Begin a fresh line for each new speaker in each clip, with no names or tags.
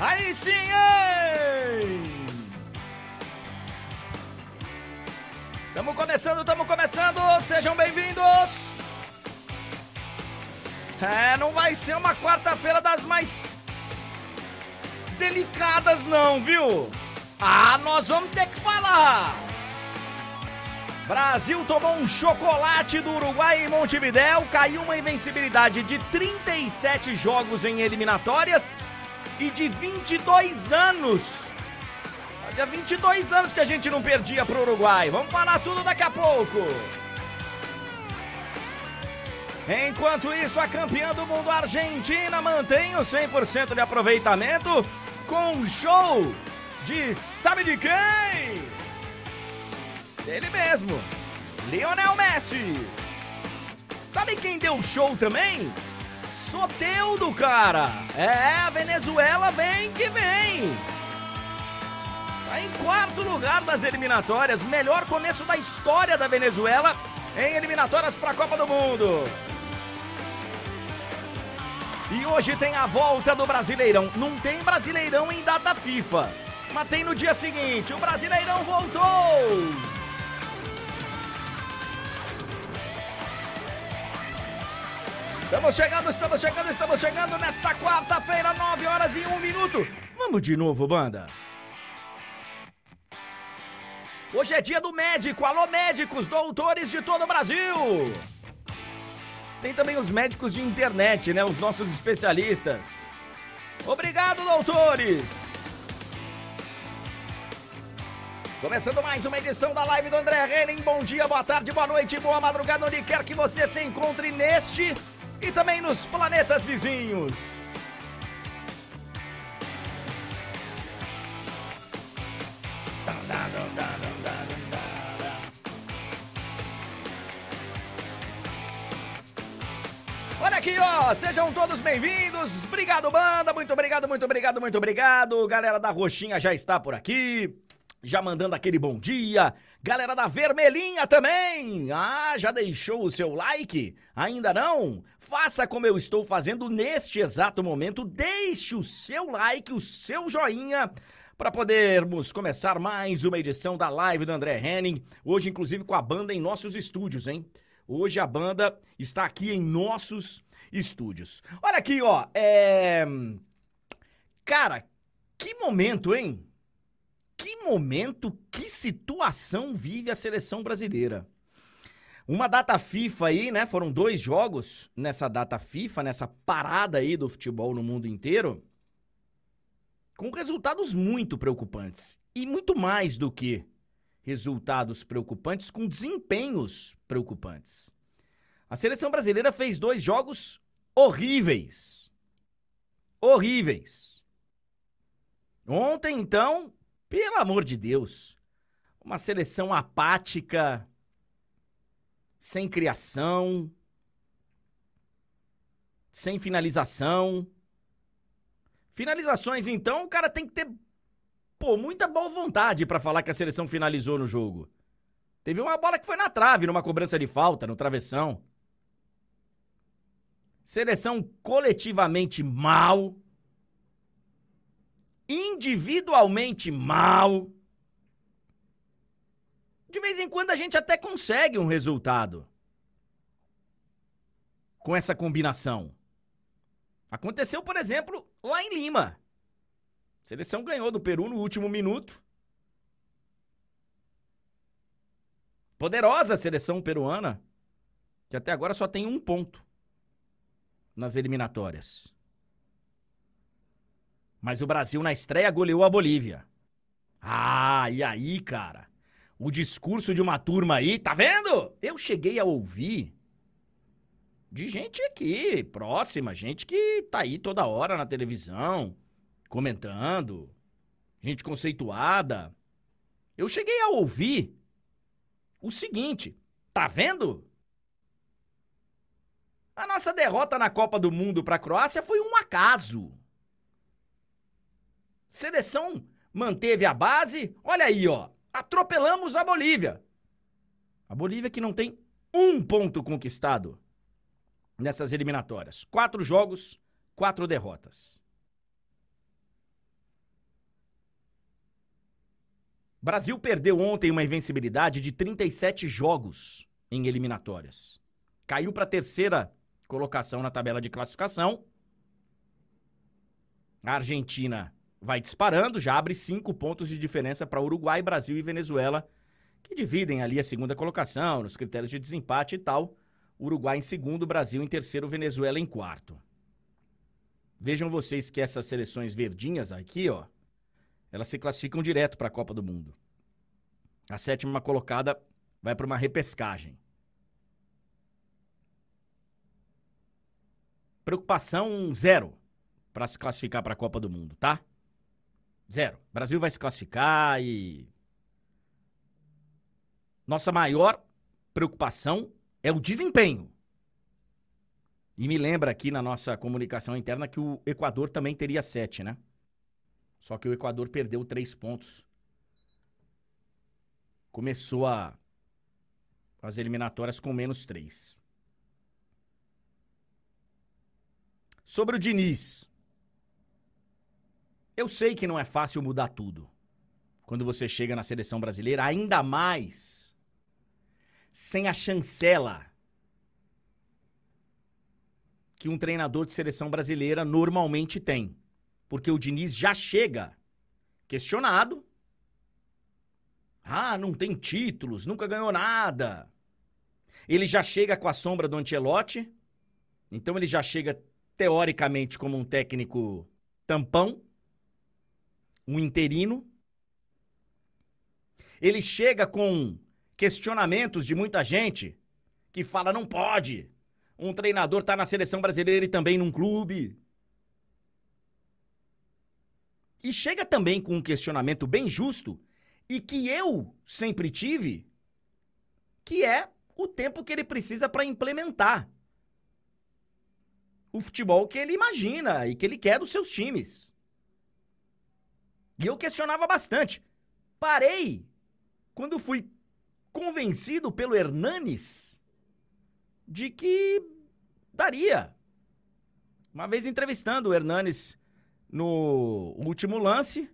Aí sim, hein? Estamos começando, estamos começando. Sejam bem-vindos. É, não vai ser uma quarta-feira das mais delicadas não, viu? Ah, nós vamos ter que falar. Brasil tomou um chocolate do Uruguai em Montevidéu, caiu uma invencibilidade de 37 jogos em eliminatórias e de 22 anos. Fazia 22 anos que a gente não perdia pro Uruguai. Vamos falar tudo daqui a pouco. Enquanto isso, a campeã do mundo Argentina mantém o 100% de aproveitamento com um show de sabe de quem? Ele mesmo, Lionel Messi. Sabe quem deu show também? Soteudo, cara. É, a Venezuela vem que vem. Tá em quarto lugar das eliminatórias, melhor começo da história da Venezuela em eliminatórias para a Copa do Mundo. E hoje tem a volta do Brasileirão. Não tem Brasileirão em data FIFA, mas tem no dia seguinte. O Brasileirão voltou! Estamos chegando, estamos chegando, estamos chegando nesta quarta-feira, 9 horas e 1 minuto. Vamos de novo, banda. Hoje é dia do médico. Alô, médicos, doutores de todo o Brasil. Tem também os médicos de internet, né? Os nossos especialistas. Obrigado, doutores. Começando mais uma edição da live do André Henning. Bom dia, boa tarde, boa noite, boa madrugada, onde quer que você se encontre neste e também nos planetas vizinhos. Olha aqui, ó, sejam todos bem-vindos. Obrigado, banda. Muito obrigado, muito obrigado, muito obrigado. Galera da Roxinha já está por aqui já mandando aquele bom dia. Galera da Vermelhinha também! Ah, já deixou o seu like? Ainda não? Faça como eu estou fazendo neste exato momento. Deixe o seu like, o seu joinha para podermos começar mais uma edição da live do André Henning. Hoje, inclusive, com a banda em nossos estúdios, hein? Hoje a banda está aqui em nossos estúdios. Olha aqui, ó. É. Cara, que momento, hein? Que momento, que situação vive a seleção brasileira? Uma data FIFA aí, né? Foram dois jogos nessa data FIFA, nessa parada aí do futebol no mundo inteiro, com resultados muito preocupantes. E muito mais do que resultados preocupantes, com desempenhos preocupantes. A seleção brasileira fez dois jogos horríveis. Horríveis. Ontem, então, pelo amor de Deus. Uma seleção apática, sem criação, sem finalização. Finalizações, então, o cara tem que ter, pô, muita boa vontade para falar que a seleção finalizou no jogo. Teve uma bola que foi na trave, numa cobrança de falta, no travessão. Seleção coletivamente mal individualmente mal. De vez em quando a gente até consegue um resultado com essa combinação. Aconteceu, por exemplo, lá em Lima. A seleção ganhou do Peru no último minuto. Poderosa seleção peruana, que até agora só tem um ponto nas eliminatórias. Mas o Brasil na estreia goleou a Bolívia. Ah, e aí, cara? O discurso de uma turma aí, tá vendo? Eu cheguei a ouvir de gente aqui, próxima, gente que tá aí toda hora na televisão, comentando, gente conceituada. Eu cheguei a ouvir o seguinte, tá vendo? A nossa derrota na Copa do Mundo para a Croácia foi um acaso. Seleção manteve a base. Olha aí, ó. Atropelamos a Bolívia. A Bolívia que não tem um ponto conquistado nessas eliminatórias. Quatro jogos, quatro derrotas. Brasil perdeu ontem uma invencibilidade de 37 jogos em eliminatórias. Caiu para a terceira colocação na tabela de classificação. A Argentina vai disparando, já abre cinco pontos de diferença para Uruguai, Brasil e Venezuela, que dividem ali a segunda colocação nos critérios de desempate e tal. Uruguai em segundo, Brasil em terceiro, Venezuela em quarto. Vejam vocês que essas seleções verdinhas aqui, ó, elas se classificam direto para a Copa do Mundo. A sétima colocada vai para uma repescagem. Preocupação zero para se classificar para a Copa do Mundo, tá? Zero. O Brasil vai se classificar e. Nossa maior preocupação é o desempenho. E me lembra aqui na nossa comunicação interna que o Equador também teria sete, né? Só que o Equador perdeu três pontos. Começou a as eliminatórias com menos três. Sobre o Diniz. Eu sei que não é fácil mudar tudo. Quando você chega na seleção brasileira, ainda mais sem a chancela que um treinador de seleção brasileira normalmente tem. Porque o Diniz já chega questionado. Ah, não tem títulos, nunca ganhou nada. Ele já chega com a sombra do Ancelotti. Então ele já chega teoricamente como um técnico tampão, um interino. Ele chega com questionamentos de muita gente que fala não pode. Um treinador tá na seleção brasileira e também num clube. E chega também com um questionamento bem justo e que eu sempre tive, que é o tempo que ele precisa para implementar o futebol que ele imagina e que ele quer dos seus times. E eu questionava bastante. Parei quando fui convencido pelo Hernanes de que daria. Uma vez entrevistando o Hernanes no último lance,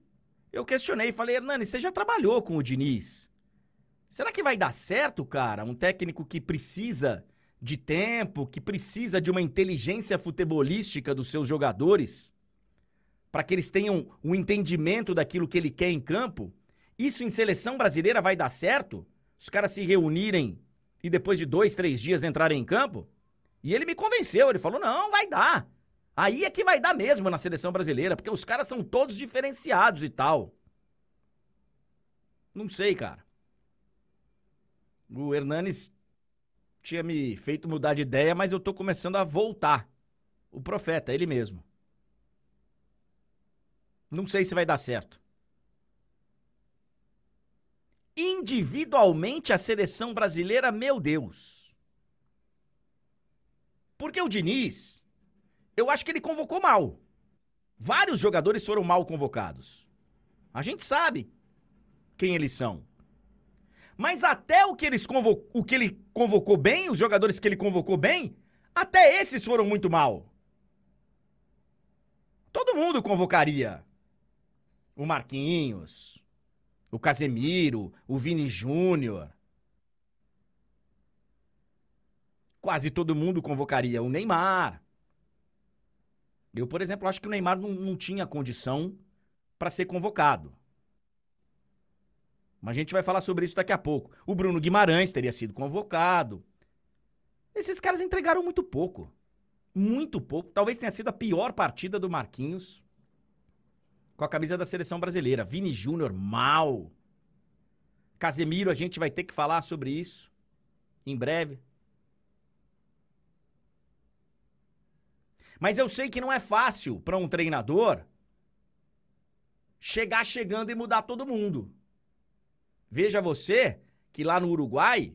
eu questionei, falei, Hernani, você já trabalhou com o Diniz? Será que vai dar certo, cara? Um técnico que precisa de tempo, que precisa de uma inteligência futebolística dos seus jogadores, para que eles tenham um entendimento daquilo que ele quer em campo? Isso em seleção brasileira vai dar certo? Os caras se reunirem e depois de dois, três dias entrarem em campo? E ele me convenceu, ele falou: não, vai dar. Aí é que vai dar mesmo na seleção brasileira, porque os caras são todos diferenciados e tal. Não sei, cara. O Hernanes tinha me feito mudar de ideia, mas eu tô começando a voltar. O profeta, ele mesmo. Não sei se vai dar certo. Individualmente, a seleção brasileira, meu Deus. Porque o Diniz, eu acho que ele convocou mal. Vários jogadores foram mal convocados. A gente sabe quem eles são. Mas até o que, eles convo... o que ele convocou bem, os jogadores que ele convocou bem, até esses foram muito mal. Todo mundo convocaria. O Marquinhos, o Casemiro, o Vini Júnior. Quase todo mundo convocaria o Neymar. Eu, por exemplo, acho que o Neymar não, não tinha condição para ser convocado. Mas a gente vai falar sobre isso daqui a pouco. O Bruno Guimarães teria sido convocado. Esses caras entregaram muito pouco. Muito pouco. Talvez tenha sido a pior partida do Marquinhos com a camisa da seleção brasileira. Vini Júnior, mal. Casemiro, a gente vai ter que falar sobre isso em breve. Mas eu sei que não é fácil para um treinador chegar chegando e mudar todo mundo. Veja você que lá no Uruguai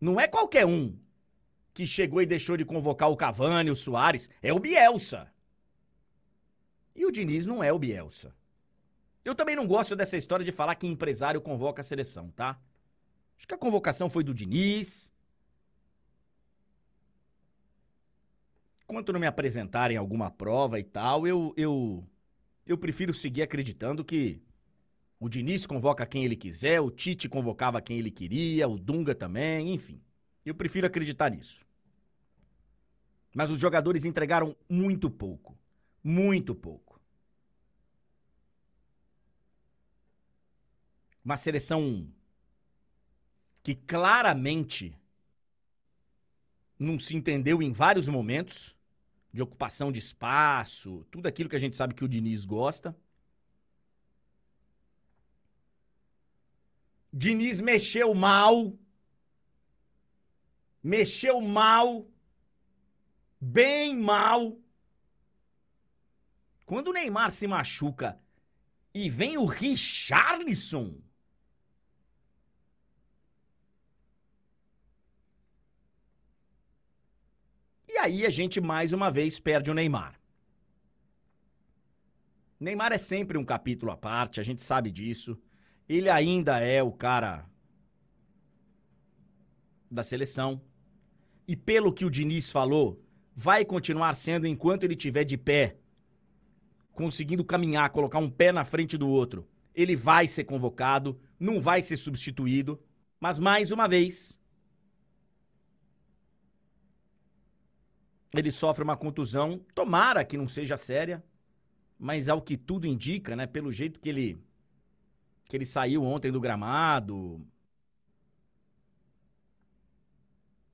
não é qualquer um que chegou e deixou de convocar o Cavani, o Soares, é o Bielsa. E o Diniz não é o Bielsa. Eu também não gosto dessa história de falar que empresário convoca a seleção, tá? Acho que a convocação foi do Diniz. Enquanto não me apresentarem alguma prova e tal, eu, eu, eu prefiro seguir acreditando que O Diniz convoca quem ele quiser, o Tite convocava quem ele queria, o Dunga também, enfim. Eu prefiro acreditar nisso. Mas os jogadores entregaram muito pouco. Muito pouco. Uma seleção que claramente não se entendeu em vários momentos de ocupação de espaço, tudo aquilo que a gente sabe que o Diniz gosta. Diniz mexeu mal. Mexeu mal. Bem mal. Quando o Neymar se machuca e vem o Richarlison. E aí a gente mais uma vez perde o Neymar. Neymar é sempre um capítulo à parte, a gente sabe disso. Ele ainda é o cara da seleção. E pelo que o Diniz falou, vai continuar sendo enquanto ele estiver de pé, conseguindo caminhar, colocar um pé na frente do outro. Ele vai ser convocado, não vai ser substituído, mas mais uma vez, ele sofre uma contusão, tomara que não seja séria, mas ao que tudo indica, né, pelo jeito que ele que ele saiu ontem do gramado,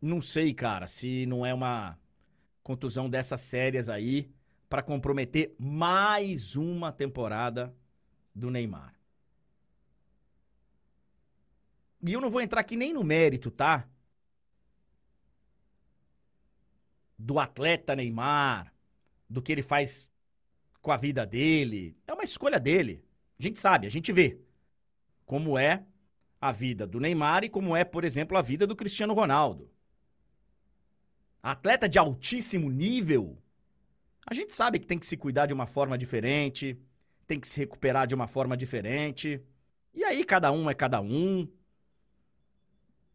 não sei, cara, se não é uma contusão dessas sérias aí para comprometer mais uma temporada do Neymar. E eu não vou entrar aqui nem no mérito, tá? do atleta Neymar, do que ele faz com a vida dele. É uma escolha dele. A gente sabe, a gente vê como é a vida do Neymar e como é, por exemplo, a vida do Cristiano Ronaldo. Atleta de altíssimo nível, a gente sabe que tem que se cuidar de uma forma diferente, tem que se recuperar de uma forma diferente. E aí cada um é cada um.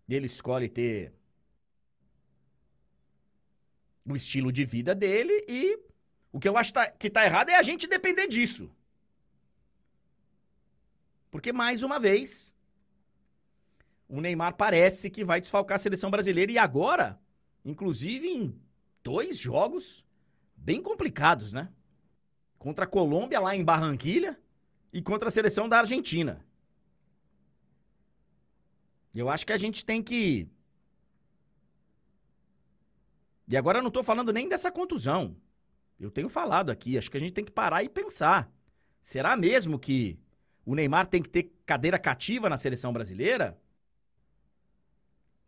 Ele escolhe ter o estilo de vida dele e o que eu acho tá, que tá errado é a gente depender disso. Porque, mais uma vez, o Neymar parece que vai desfalcar a seleção brasileira e agora, inclusive em dois jogos bem complicados, né? Contra a Colômbia lá em Barranquilha e contra a seleção da Argentina. Eu acho que a gente tem que e agora eu não estou falando nem dessa contusão. Eu tenho falado aqui, acho que a gente tem que parar e pensar. Será mesmo que o Neymar tem que ter cadeira cativa na seleção brasileira?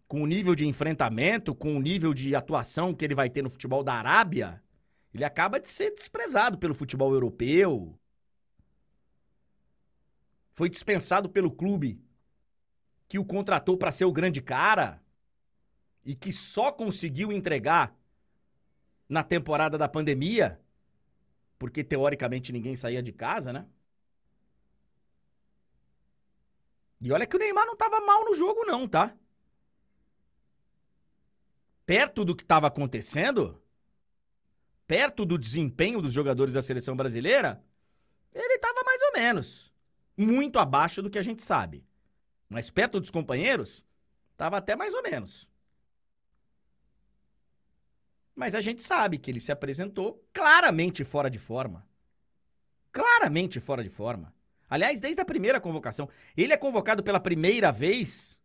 Com o nível de enfrentamento, com o nível de atuação que ele vai ter no futebol da Arábia, ele acaba de ser desprezado pelo futebol europeu. Foi dispensado pelo clube que o contratou para ser o grande cara e que só conseguiu entregar na temporada da pandemia, porque teoricamente ninguém saía de casa, né? E olha que o Neymar não estava mal no jogo, não, tá? Perto do que estava acontecendo, perto do desempenho dos jogadores da seleção brasileira, ele estava mais ou menos. Muito abaixo do que a gente sabe. Mas perto dos companheiros, estava até mais ou menos. Mas a gente sabe que ele se apresentou claramente fora de forma. Claramente fora de forma. Aliás, desde a primeira convocação. Ele é convocado pela primeira vez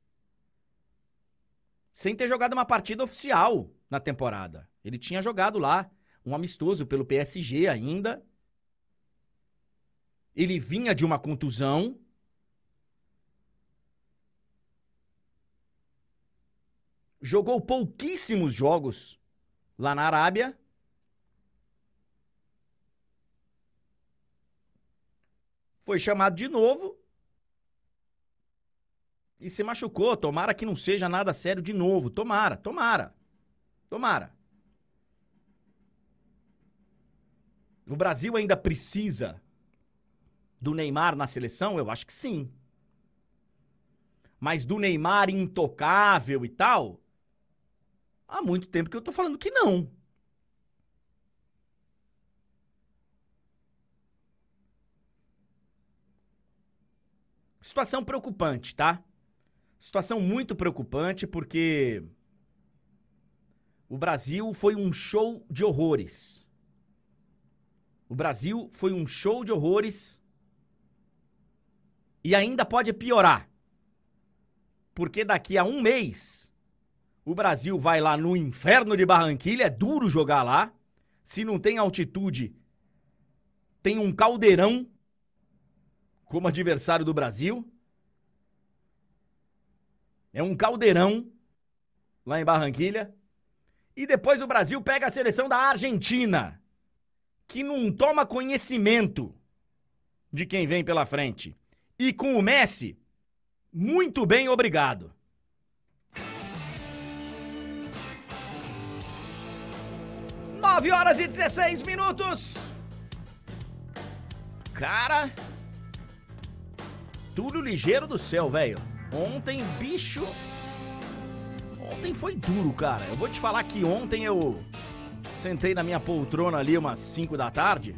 sem ter jogado uma partida oficial na temporada. Ele tinha jogado lá um amistoso pelo PSG ainda. Ele vinha de uma contusão. Jogou pouquíssimos jogos lá na Arábia. Foi chamado de novo e se machucou. Tomara que não seja nada sério de novo. Tomara, tomara. Tomara. O Brasil ainda precisa do Neymar na seleção? Eu acho que sim. Mas do Neymar intocável e tal, há muito tempo que eu tô falando que não. Situação preocupante, tá? Situação muito preocupante porque o Brasil foi um show de horrores. O Brasil foi um show de horrores e ainda pode piorar. Porque daqui a um mês o Brasil vai lá no inferno de Barranquilha, é duro jogar lá. Se não tem altitude, tem um caldeirão como adversário do Brasil. É um caldeirão lá em Barranquilha. E depois o Brasil pega a seleção da Argentina, que não toma conhecimento de quem vem pela frente. E com o Messi, muito bem, obrigado. Nove horas e 16 minutos. Cara, tudo ligeiro do céu, velho. Ontem, bicho. Ontem foi duro, cara. Eu vou te falar que ontem eu sentei na minha poltrona ali umas 5 da tarde.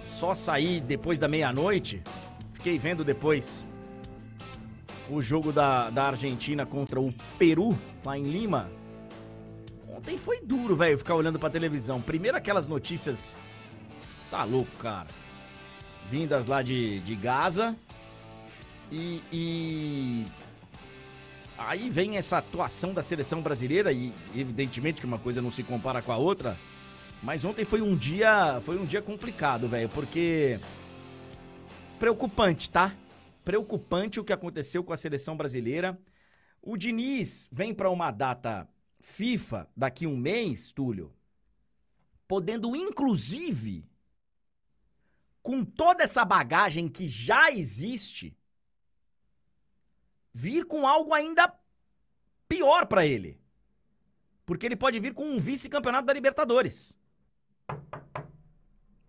Só saí depois da meia-noite. Fiquei vendo depois o jogo da, da Argentina contra o Peru, lá em Lima. Ontem foi duro, velho, ficar olhando pra televisão. Primeiro aquelas notícias. Tá louco, cara. Vindas lá de, de Gaza. E, e, aí vem essa atuação da seleção brasileira e evidentemente que uma coisa não se compara com a outra, mas ontem foi um dia, foi um dia complicado, velho, porque preocupante, tá? Preocupante o que aconteceu com a seleção brasileira. O Diniz vem para uma data FIFA daqui um mês, Túlio, podendo inclusive com toda essa bagagem que já existe, vir com algo ainda pior para ele. Porque ele pode vir com um vice-campeonato da Libertadores.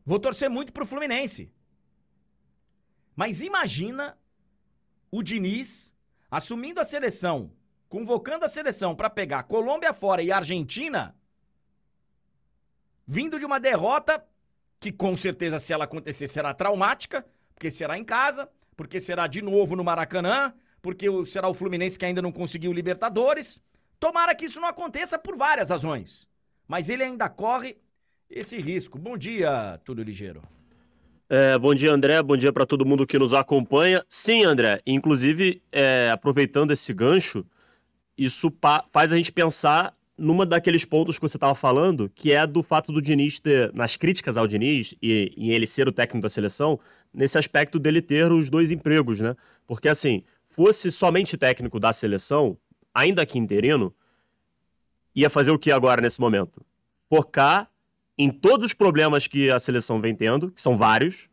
Vou torcer muito pro Fluminense. Mas imagina o Diniz assumindo a seleção, convocando a seleção para pegar Colômbia fora e Argentina, vindo de uma derrota que com certeza se ela acontecer será traumática, porque será em casa, porque será de novo no Maracanã, porque será o Fluminense que ainda não conseguiu Libertadores. Tomara que isso não aconteça por várias razões. Mas ele ainda corre esse risco. Bom dia, Túlio Ligeiro.
É, bom dia, André. Bom dia para todo mundo que nos acompanha. Sim, André. Inclusive, é, aproveitando esse gancho, isso faz a gente pensar numa daqueles pontos que você estava falando, que é do fato do Diniz ter, nas críticas ao Diniz e em ele ser o técnico da seleção, nesse aspecto dele ter os dois empregos, né? Porque assim, fosse somente técnico da seleção, ainda que interino, ia fazer o que agora nesse momento? Focar em todos os problemas que a seleção vem tendo, que são vários,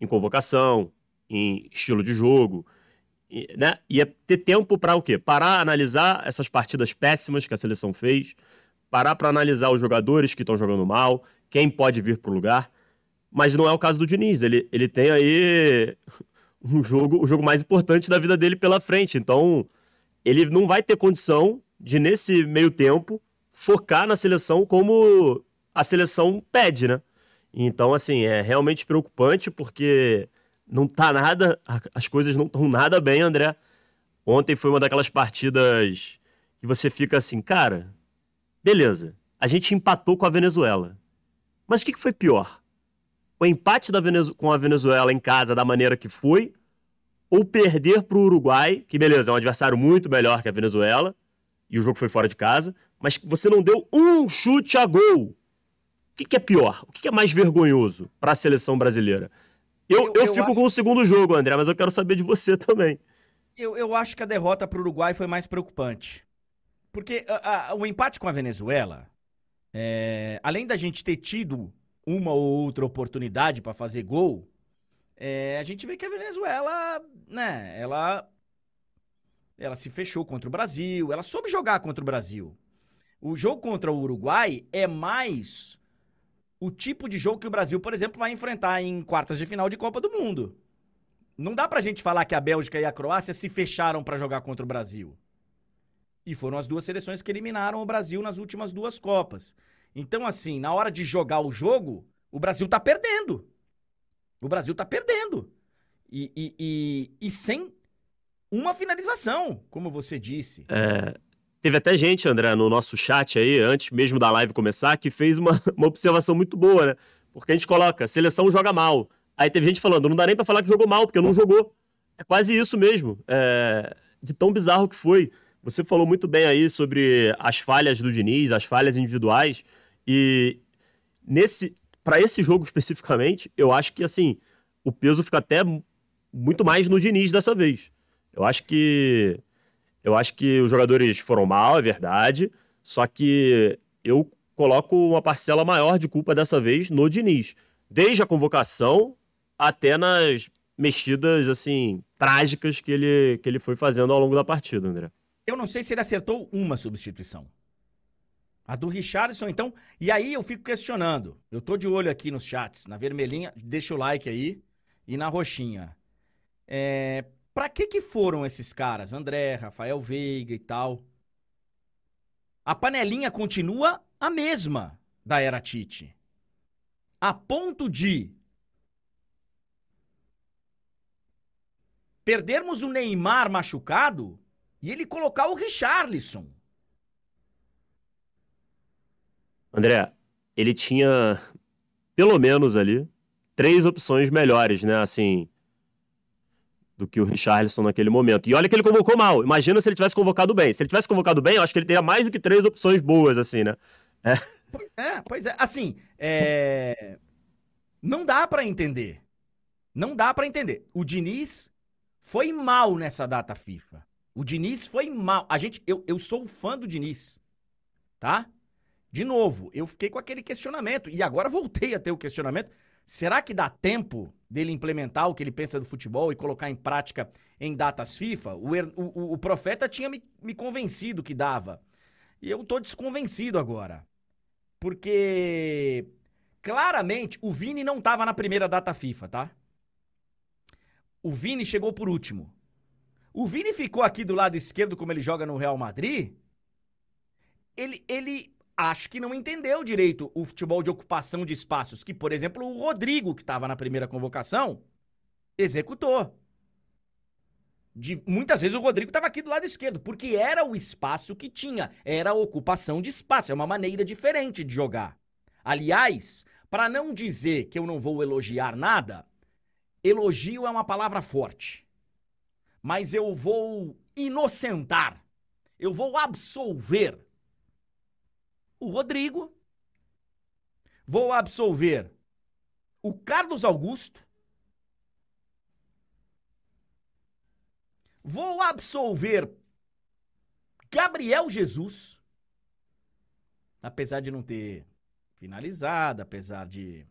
em convocação, em estilo de jogo, né? Ia ter tempo para o quê? Parar, analisar essas partidas péssimas que a seleção fez, parar para analisar os jogadores que estão jogando mal, quem pode vir para o lugar. Mas não é o caso do Diniz. Ele, ele tem aí um jogo, o jogo mais importante da vida dele pela frente. Então, ele não vai ter condição de, nesse meio tempo, focar na seleção como a seleção pede, né? Então, assim, é realmente preocupante porque não tá nada, as coisas não estão nada bem, André. Ontem foi uma daquelas partidas que você fica assim, cara, beleza, a gente empatou com a Venezuela. Mas o que, que foi pior? O empate da Venezu com a Venezuela em casa da maneira que foi, ou perder para o Uruguai, que beleza, é um adversário muito melhor que a Venezuela, e o jogo foi fora de casa, mas você não deu um chute a gol. O que, que é pior? O que, que é mais vergonhoso para a seleção brasileira? Eu, eu, eu, eu fico acho... com o segundo jogo, André, mas eu quero saber de você também.
Eu, eu acho que a derrota para o Uruguai foi mais preocupante. Porque a, a, o empate com a Venezuela, é, além da gente ter tido uma ou outra oportunidade para fazer gol, é, a gente vê que a Venezuela, né, ela ela se fechou contra o Brasil, ela soube jogar contra o Brasil. O jogo contra o Uruguai é mais o tipo de jogo que o Brasil, por exemplo, vai enfrentar em quartas de final de Copa do Mundo. Não dá pra gente falar que a Bélgica e a Croácia se fecharam para jogar contra o Brasil. E foram as duas seleções que eliminaram o Brasil nas últimas duas Copas. Então, assim, na hora de jogar o jogo, o Brasil tá perdendo. O Brasil tá perdendo. E, e, e, e sem uma finalização, como você disse.
É, teve até gente, André, no nosso chat aí, antes mesmo da live começar, que fez uma, uma observação muito boa, né? Porque a gente coloca, seleção joga mal. Aí teve gente falando, não dá nem pra falar que jogou mal, porque não jogou. É quase isso mesmo. É, de tão bizarro que foi. Você falou muito bem aí sobre as falhas do Diniz, as falhas individuais. E nesse para esse jogo especificamente, eu acho que assim, o peso fica até muito mais no Diniz dessa vez. Eu acho que eu acho que os jogadores foram mal, é verdade, só que eu coloco uma parcela maior de culpa dessa vez no Diniz, desde a convocação até nas mexidas assim trágicas que ele que ele foi fazendo ao longo da partida, André.
Eu não sei se ele acertou uma substituição. A do Richardson, então. E aí eu fico questionando. Eu tô de olho aqui nos chats, na vermelhinha, deixa o like aí, e na roxinha. É, Pra que que foram esses caras? André, Rafael Veiga e tal. A panelinha continua a mesma da era Tite. A ponto de perdermos o Neymar machucado e ele colocar o Richarlison.
André, ele tinha pelo menos ali três opções melhores, né? Assim, do que o Richarlison naquele momento. E olha que ele convocou mal. Imagina se ele tivesse convocado bem. Se ele tivesse convocado bem, eu acho que ele teria mais do que três opções boas, assim, né?
É, é pois é. Assim, é... não dá para entender. Não dá para entender. O Diniz foi mal nessa data FIFA. O Diniz foi mal. A gente, eu, eu sou fã do Diniz, tá? De novo, eu fiquei com aquele questionamento e agora voltei a ter o questionamento Será que dá tempo dele implementar o que ele pensa do futebol e colocar em prática em datas FIFA? O, o, o profeta tinha me, me, convencido que dava. E eu tô desconvencido agora. Porque claramente o Vini não tava na primeira data FIFA, tá? O Vini chegou por último. O Vini ficou aqui do lado esquerdo, como ele joga no Real Madrid. Ele, ele acho que não entendeu direito o futebol de ocupação de espaços, que, por exemplo, o Rodrigo, que estava na primeira convocação, executou. De, muitas vezes o Rodrigo estava aqui do lado esquerdo, porque era o espaço que tinha, era a ocupação de espaço, é uma maneira diferente de jogar. Aliás, para não dizer que eu não vou elogiar nada, elogio é uma palavra forte. Mas eu vou inocentar, eu vou absolver o Rodrigo. Vou absolver o Carlos Augusto. Vou absolver Gabriel Jesus. Apesar de não ter finalizado, apesar de.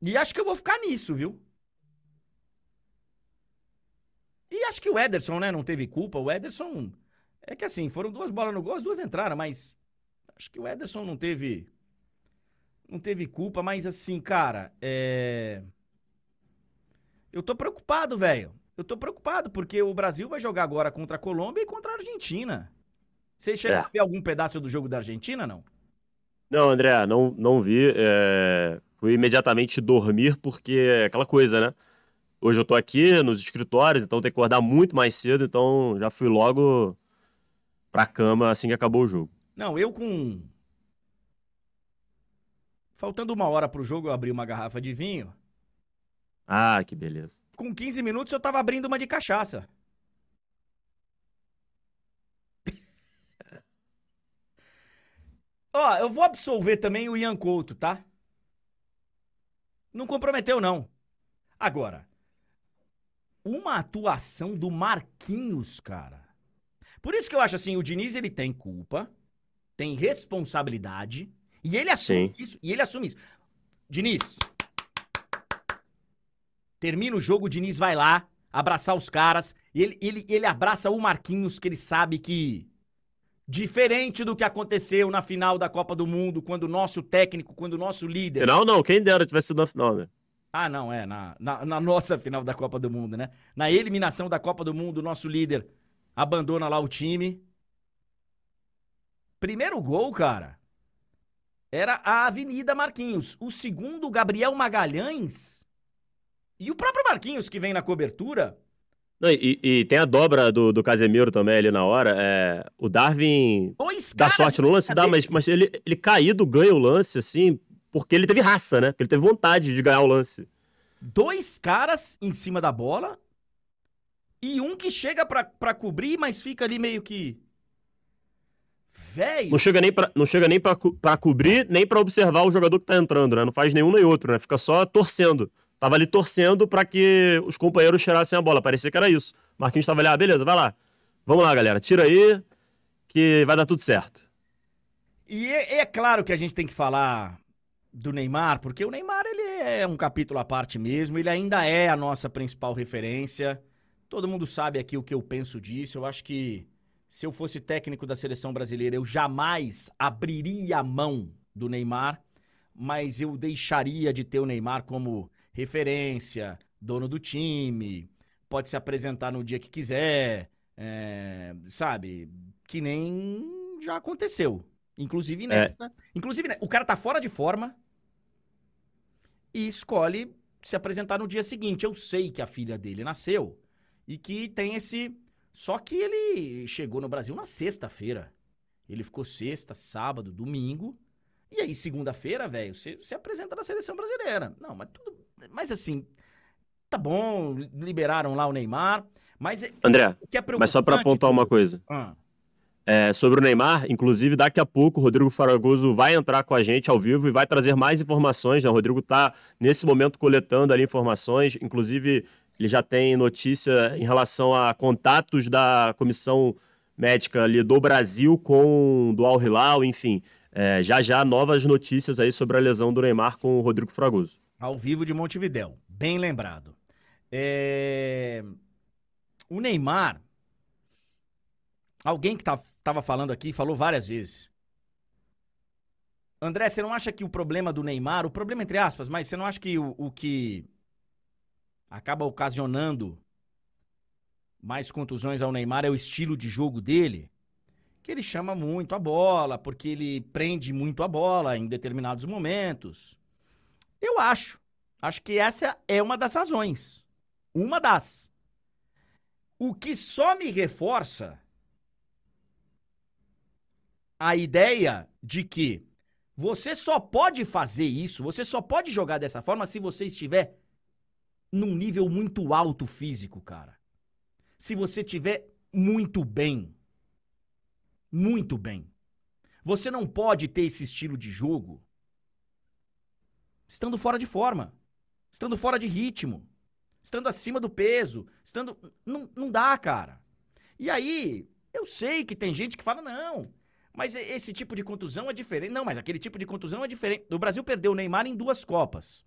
E acho que eu vou ficar nisso, viu? E acho que o Ederson, né, não teve culpa. O Ederson é que assim, foram duas bolas no gol, as duas entraram, mas acho que o Ederson não teve não teve culpa, mas assim, cara, é Eu tô preocupado, velho. Eu tô preocupado porque o Brasil vai jogar agora contra a Colômbia e contra a Argentina. Você chegou é. a ver algum pedaço do jogo da Argentina, não?
Não, André, não, não vi. É... Fui imediatamente dormir porque é aquela coisa, né? Hoje eu tô aqui nos escritórios, então tem que acordar muito mais cedo, então já fui logo pra cama assim que acabou o jogo.
Não, eu com. Faltando uma hora pro jogo, eu abri uma garrafa de vinho.
Ah, que beleza.
Com 15 minutos eu tava abrindo uma de cachaça. Ó, eu vou absolver também o Ian Couto, tá? Não comprometeu, não. Agora, uma atuação do Marquinhos, cara. Por isso que eu acho assim, o Diniz ele tem culpa, tem responsabilidade, e ele assume Sim. isso, e ele assume isso. Diniz, termina o jogo, o Diniz vai lá, abraçar os caras, e ele, ele, ele abraça o Marquinhos, que ele sabe que, diferente do que aconteceu na final da Copa do Mundo, quando o nosso técnico, quando o nosso líder...
Final não, quem dera tivesse sido na final, né?
Ah, não, é, na, na, na nossa final da Copa do Mundo, né? Na eliminação da Copa do Mundo, o nosso líder abandona lá o time. Primeiro gol, cara, era a Avenida Marquinhos. O segundo, Gabriel Magalhães, E o próprio Marquinhos, que vem na cobertura.
Não, e, e, tem a dobra do, do Casemiro também ali na hora. É, o Darwin
Dois
dá sorte no lance, dá, mas, mas ele, ele caído ganha o lance, assim, porque ele teve raça, né? Porque ele teve vontade de ganhar o lance.
Dois caras em cima da bola. E um que chega pra cobrir, mas fica ali meio que. Velho.
Não chega nem pra, não chega nem pra, co- pra cobrir, nem pra observar o jogador que tá entrando, né? Não faz nenhum nem outro, né? Fica só torcendo. Tava ali torcendo pra que os companheiros tirassem a bola. Parecia que era isso. Marquinhos tava ali, ah, beleza, vai lá. Vamos lá, galera. Tira aí que vai dar tudo certo.
E é, é claro que a gente tem que falar do Neymar, porque o Neymar ele é um capítulo à parte mesmo, ele ainda é a nossa principal referência. Todo mundo sabe aqui o que eu penso disso. Eu acho que se eu fosse técnico da seleção brasileira, eu jamais abriria a mão do Neymar, mas eu deixaria de ter o Neymar como referência, dono do time, pode se apresentar no dia que quiser, é, sabe? Que nem já aconteceu. Inclusive nessa. Inclusive, né, o cara tá fora de forma e escolhe se apresentar no dia seguinte. Eu sei que a filha dele nasceu e que tem esse. Só que ele chegou no Brasil na sexta-feira. Ele ficou sexta, sábado, domingo. E aí, segunda-feira, velho, você se apresenta na seleção brasileira. Não, mas tudo. Mas assim, tá bom, liberaram lá o Neymar. Mas é-
André,
é
mas só pra pontuar uma coisa.
Ah,
É, sobre o Neymar, inclusive daqui a pouco o Rodrigo Faragoso vai entrar com a gente ao vivo e vai trazer mais informações. Né? O Rodrigo está nesse momento coletando ali informações, inclusive ele já tem notícia em relação a contatos da comissão médica ali do Brasil com do Al Hilal, enfim. É, já já novas notícias aí sobre a lesão do Neymar com o Rodrigo Fragoso.
Ao vivo de Montevidéu. Bem lembrado. É, O Neymar. Alguém que tá, tava falando aqui falou várias vezes. André, você não acha que o problema do Neymar, o problema entre aspas, mas você não acha que o, o que acaba ocasionando mais contusões ao Neymar é o estilo de jogo dele? Que ele chama muito a bola, porque ele prende muito a bola em determinados momentos. Eu acho. Acho que essa é uma das razões. Uma das. O que só me reforça a ideia de que você só pode fazer isso, você só pode jogar dessa forma se você estiver num nível muito alto físico, cara. Se você estiver muito bem. Muito bem. Você não pode ter esse estilo de jogo estando fora de forma, estando fora de ritmo, estando acima do peso, estando. Não, não dá, cara. E aí, eu sei que tem gente que fala, não, mas esse tipo de contusão é diferente. Não, mas aquele tipo de contusão é diferente. O Brasil perdeu o Neymar em duas Copas,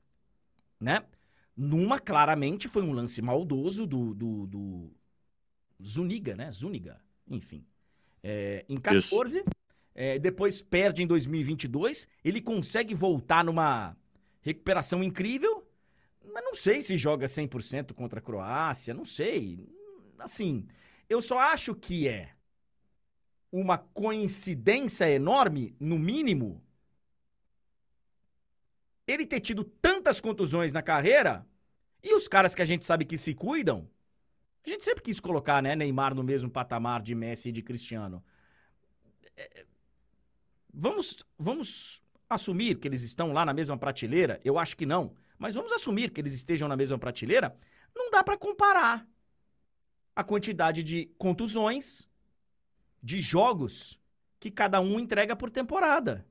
né? Numa, claramente, foi um lance maldoso do, do, do Zuniga, né? Zuniga, enfim. É, em 14, é, depois perde em 2022, ele consegue voltar numa recuperação incrível, mas não sei se joga 100% contra a Croácia, não sei. Assim, eu só acho que é uma coincidência enorme, no mínimo, ele ter tido tantas contusões na carreira e os caras que a gente sabe que se cuidam. A gente sempre quis colocar, né, Neymar no mesmo patamar de Messi e de Cristiano. É, Vamos, vamos assumir que eles estão lá na mesma prateleira? Eu acho que não. Mas vamos assumir que eles estejam na mesma prateleira. Não dá pra comparar a quantidade de contusões, de jogos que cada um entrega por temporada.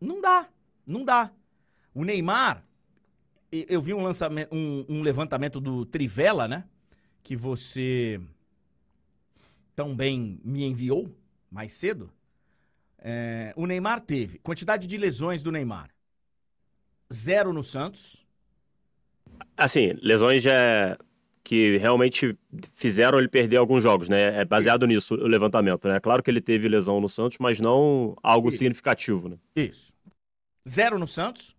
Não dá, não dá. O Neymar, eu vi um, lançamento, um, um levantamento do Trivela, né? Que você tão bem me enviou mais cedo. É, o Neymar teve quantidade de lesões do Neymar: zero no Santos,
Assim, lesões é, que realmente fizeram ele perder alguns jogos, né? É baseado nisso o levantamento, né? Claro que ele teve lesão no Santos, mas não algo
Isso.
significativo, né?
Isso. Zero no Santos.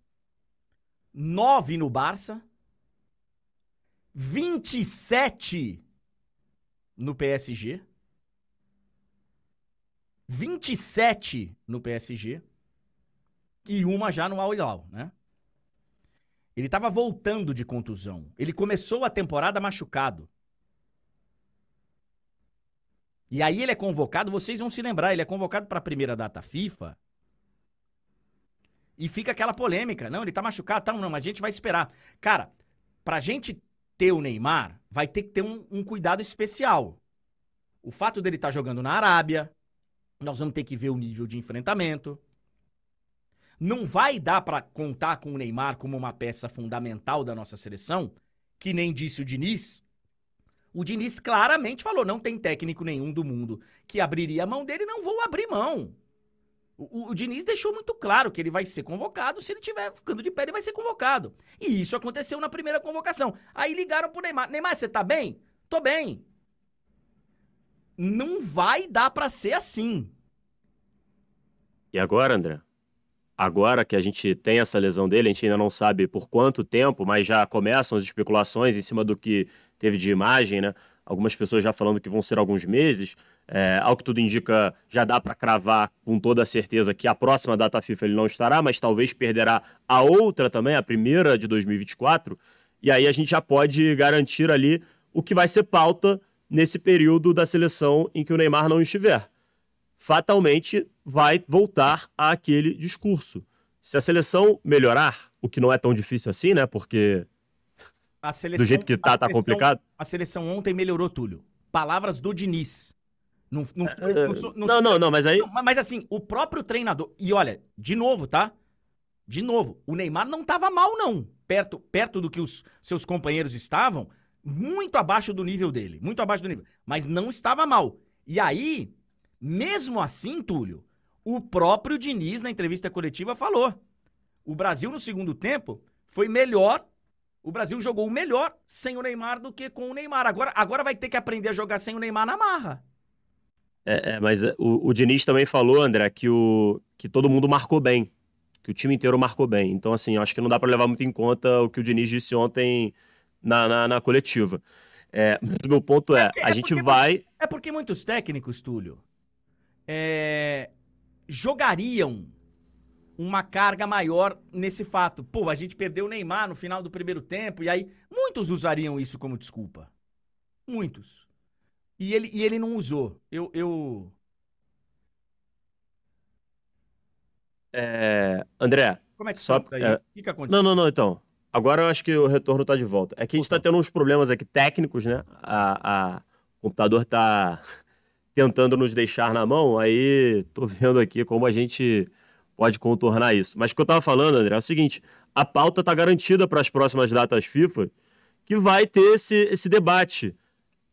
Nove no Barça. 27 no PSG. 27 no PSG. E uma já no Al Hilal, né? Ele estava voltando de contusão. Ele começou a temporada machucado. E aí ele é convocado, vocês vão se lembrar, ele é convocado para a primeira data FIFA. E fica aquela polêmica. Não, ele tá machucado, tá, não, mas a gente vai esperar. Cara, pra gente ter o Neymar, vai ter que ter um, um cuidado especial. O fato dele estar tá jogando na Arábia, nós vamos ter que ver o nível de enfrentamento. Não vai dar para contar com o Neymar como uma peça fundamental da nossa seleção, que nem disse o Diniz, o Diniz claramente falou: não tem técnico nenhum do mundo que abriria a mão dele, não vou abrir mão. O, o, Diniz deixou muito claro que ele vai ser convocado. Se ele estiver ficando de pé, ele vai ser convocado. E isso aconteceu na primeira convocação. Aí ligaram pro Neymar: Neymar, você tá bem? Tô bem. Não vai dar para ser assim.
E agora, André? Agora que a gente tem essa lesão dele, a gente ainda não sabe por quanto tempo, mas já começam as especulações em cima do que teve de imagem, né? Algumas pessoas já falando que vão ser alguns meses. É, ao que tudo indica, já dá para cravar com toda a certeza que a próxima data FIFA ele não estará, mas talvez perderá a outra também, a primeira de 2024. E aí a gente já pode garantir ali o que vai ser pauta nesse período da seleção em que o Neymar não estiver. Fatalmente vai voltar àquele discurso. Se a seleção melhorar, o que não é tão difícil assim, né? Porque Seleção, do jeito que tá, tá complicado.
A seleção ontem melhorou, Túlio. Palavras do Diniz.
Não, não, é, não, não, não, não, não, mas aí.
mas assim, o próprio treinador. E olha, de novo, tá? De novo, o Neymar não tava mal, não. Perto, perto do que os seus companheiros estavam, muito abaixo do nível dele. Muito abaixo do nível. Mas não estava mal. E aí, mesmo assim, Túlio, o próprio Diniz, na entrevista coletiva, falou: o Brasil, no segundo tempo, foi melhor o Brasil jogou melhor sem o Neymar do que com o Neymar. Agora, agora vai ter que aprender a jogar sem o Neymar na marra.
É, é mas o, o Diniz também falou, André, que, o, que todo mundo marcou bem. Que o time inteiro marcou bem. Então, assim, acho que não dá para levar muito em conta o que o Diniz disse ontem na, na, na coletiva. É, mas o meu ponto é, é a gente vai.
É porque muitos técnicos, Túlio, é, jogariam uma carga maior nesse fato. Pô, a gente perdeu o Neymar no final do primeiro tempo, e aí muitos usariam isso como desculpa. Muitos. E ele, e ele não usou. Eu. eu...
É, André.
Como é que só,
aí? É... O que, que aconteceu? Não, não, não, então. Agora eu acho que o retorno tá de volta. É que a gente está tendo uns problemas aqui técnicos, né? A, a... O computador tá tentando nos deixar na mão, aí tô vendo aqui como a gente pode contornar isso. Mas o que eu estava falando, André, é o seguinte: a pauta está garantida para as próximas datas FIFA, que vai ter esse, esse debate.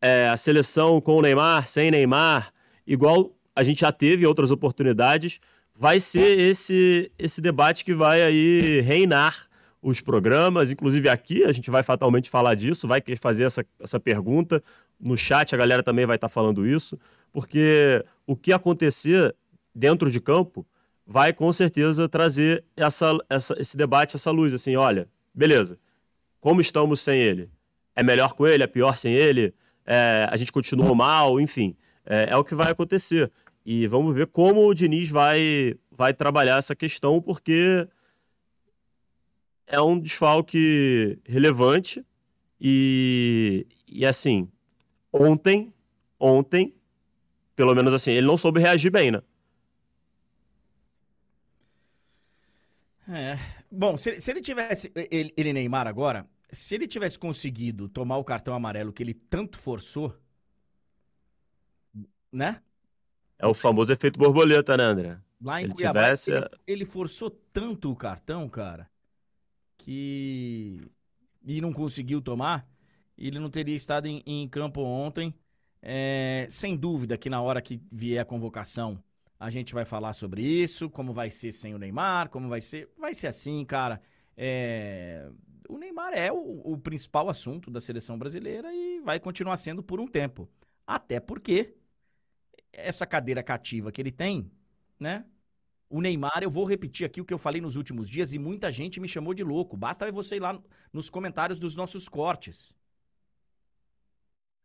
É, a seleção com o Neymar, sem Neymar, igual a gente já teve em outras oportunidades, vai ser esse, esse debate que vai aí reinar os programas. Inclusive aqui a gente vai fatalmente falar disso, vai fazer essa, essa pergunta. No chat a galera também vai estar tá falando isso, porque o que acontecer dentro de campo vai com certeza trazer essa, essa, esse debate, essa luz, assim, olha, beleza, como estamos sem ele? É melhor com ele? É pior sem ele? É, a gente continua mal? Enfim, é, é, o que vai acontecer. E vamos ver como o Diniz vai, vai trabalhar essa questão, porque é um desfalque relevante e, e assim, ontem, ontem, pelo menos assim, ele não soube reagir bem, né?
É. Bom, se, se ele tivesse. Ele, ele, Neymar agora, se ele tivesse conseguido tomar o cartão amarelo que ele tanto forçou, né?
É o famoso efeito borboleta, né, André?
Lá se em ele Cuiabá, tivesse... ele, ele forçou tanto o cartão, cara, que. E não conseguiu tomar. Ele não teria estado em, em campo ontem. É, sem dúvida que na hora que vier a convocação a gente vai falar sobre isso, como vai ser sem o Neymar, como vai ser. Vai ser assim, cara. É... O Neymar é o, o principal assunto da seleção brasileira e vai continuar sendo por um tempo. Até porque essa cadeira cativa que ele tem, né? O Neymar, eu vou repetir aqui o que eu falei nos últimos dias e muita gente me chamou de louco. Basta você ir lá nos comentários dos nossos cortes.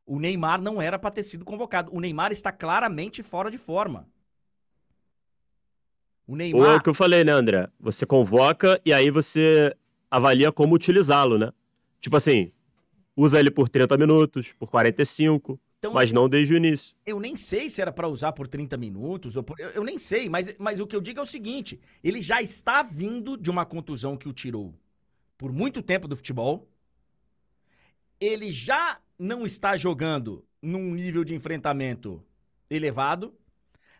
O Neymar não era para ter sido convocado. O Neymar está claramente fora de forma.
O Neymar. Ou é o que eu falei, né, André? Você convoca e aí você avalia como utilizá-lo, né? Tipo assim, usa ele por 30 minutos, por 45, então, mas não desde o início.
Eu nem sei se era para usar por 30 minutos, ou por, eu, eu, nem sei, mas, mas o que eu digo é o seguinte: ele já está vindo de uma contusão que o tirou por muito tempo do futebol. Ele já não está jogando num nível de enfrentamento elevado.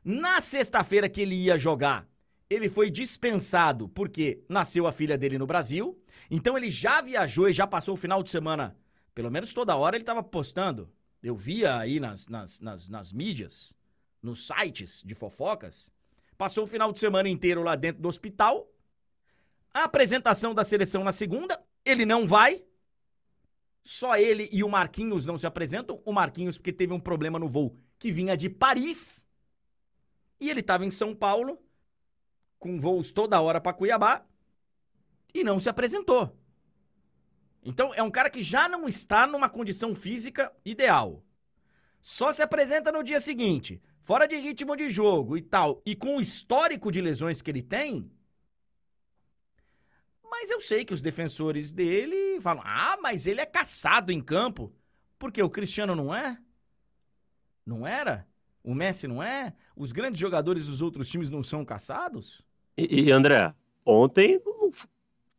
Na sexta-feira que ele ia jogar, ele foi dispensado porque nasceu a filha dele no Brasil. Então ele já viajou e já passou o final de semana. Pelo menos toda hora ele estava postando. Eu via aí nas, nas, nas, nas mídias, nos sites de fofocas. Passou o final de semana inteiro lá dentro do hospital. A apresentação da seleção na segunda, ele não vai. Só ele e o Marquinhos não se apresentam. O Marquinhos, porque teve um problema no voo que vinha de Paris. E ele estava em São Paulo, com voos toda hora para Cuiabá, e não se apresentou. Então, é um cara que já não está numa condição física ideal. Só se apresenta no dia seguinte, fora de ritmo de jogo e tal, e com o histórico de lesões que ele tem, mas eu sei que os defensores dele falam: ah, mas ele é caçado em campo. Porque o Cristiano não é? Não era? O Messi não é? Os grandes jogadores dos outros times não são caçados?
E, e André, ontem,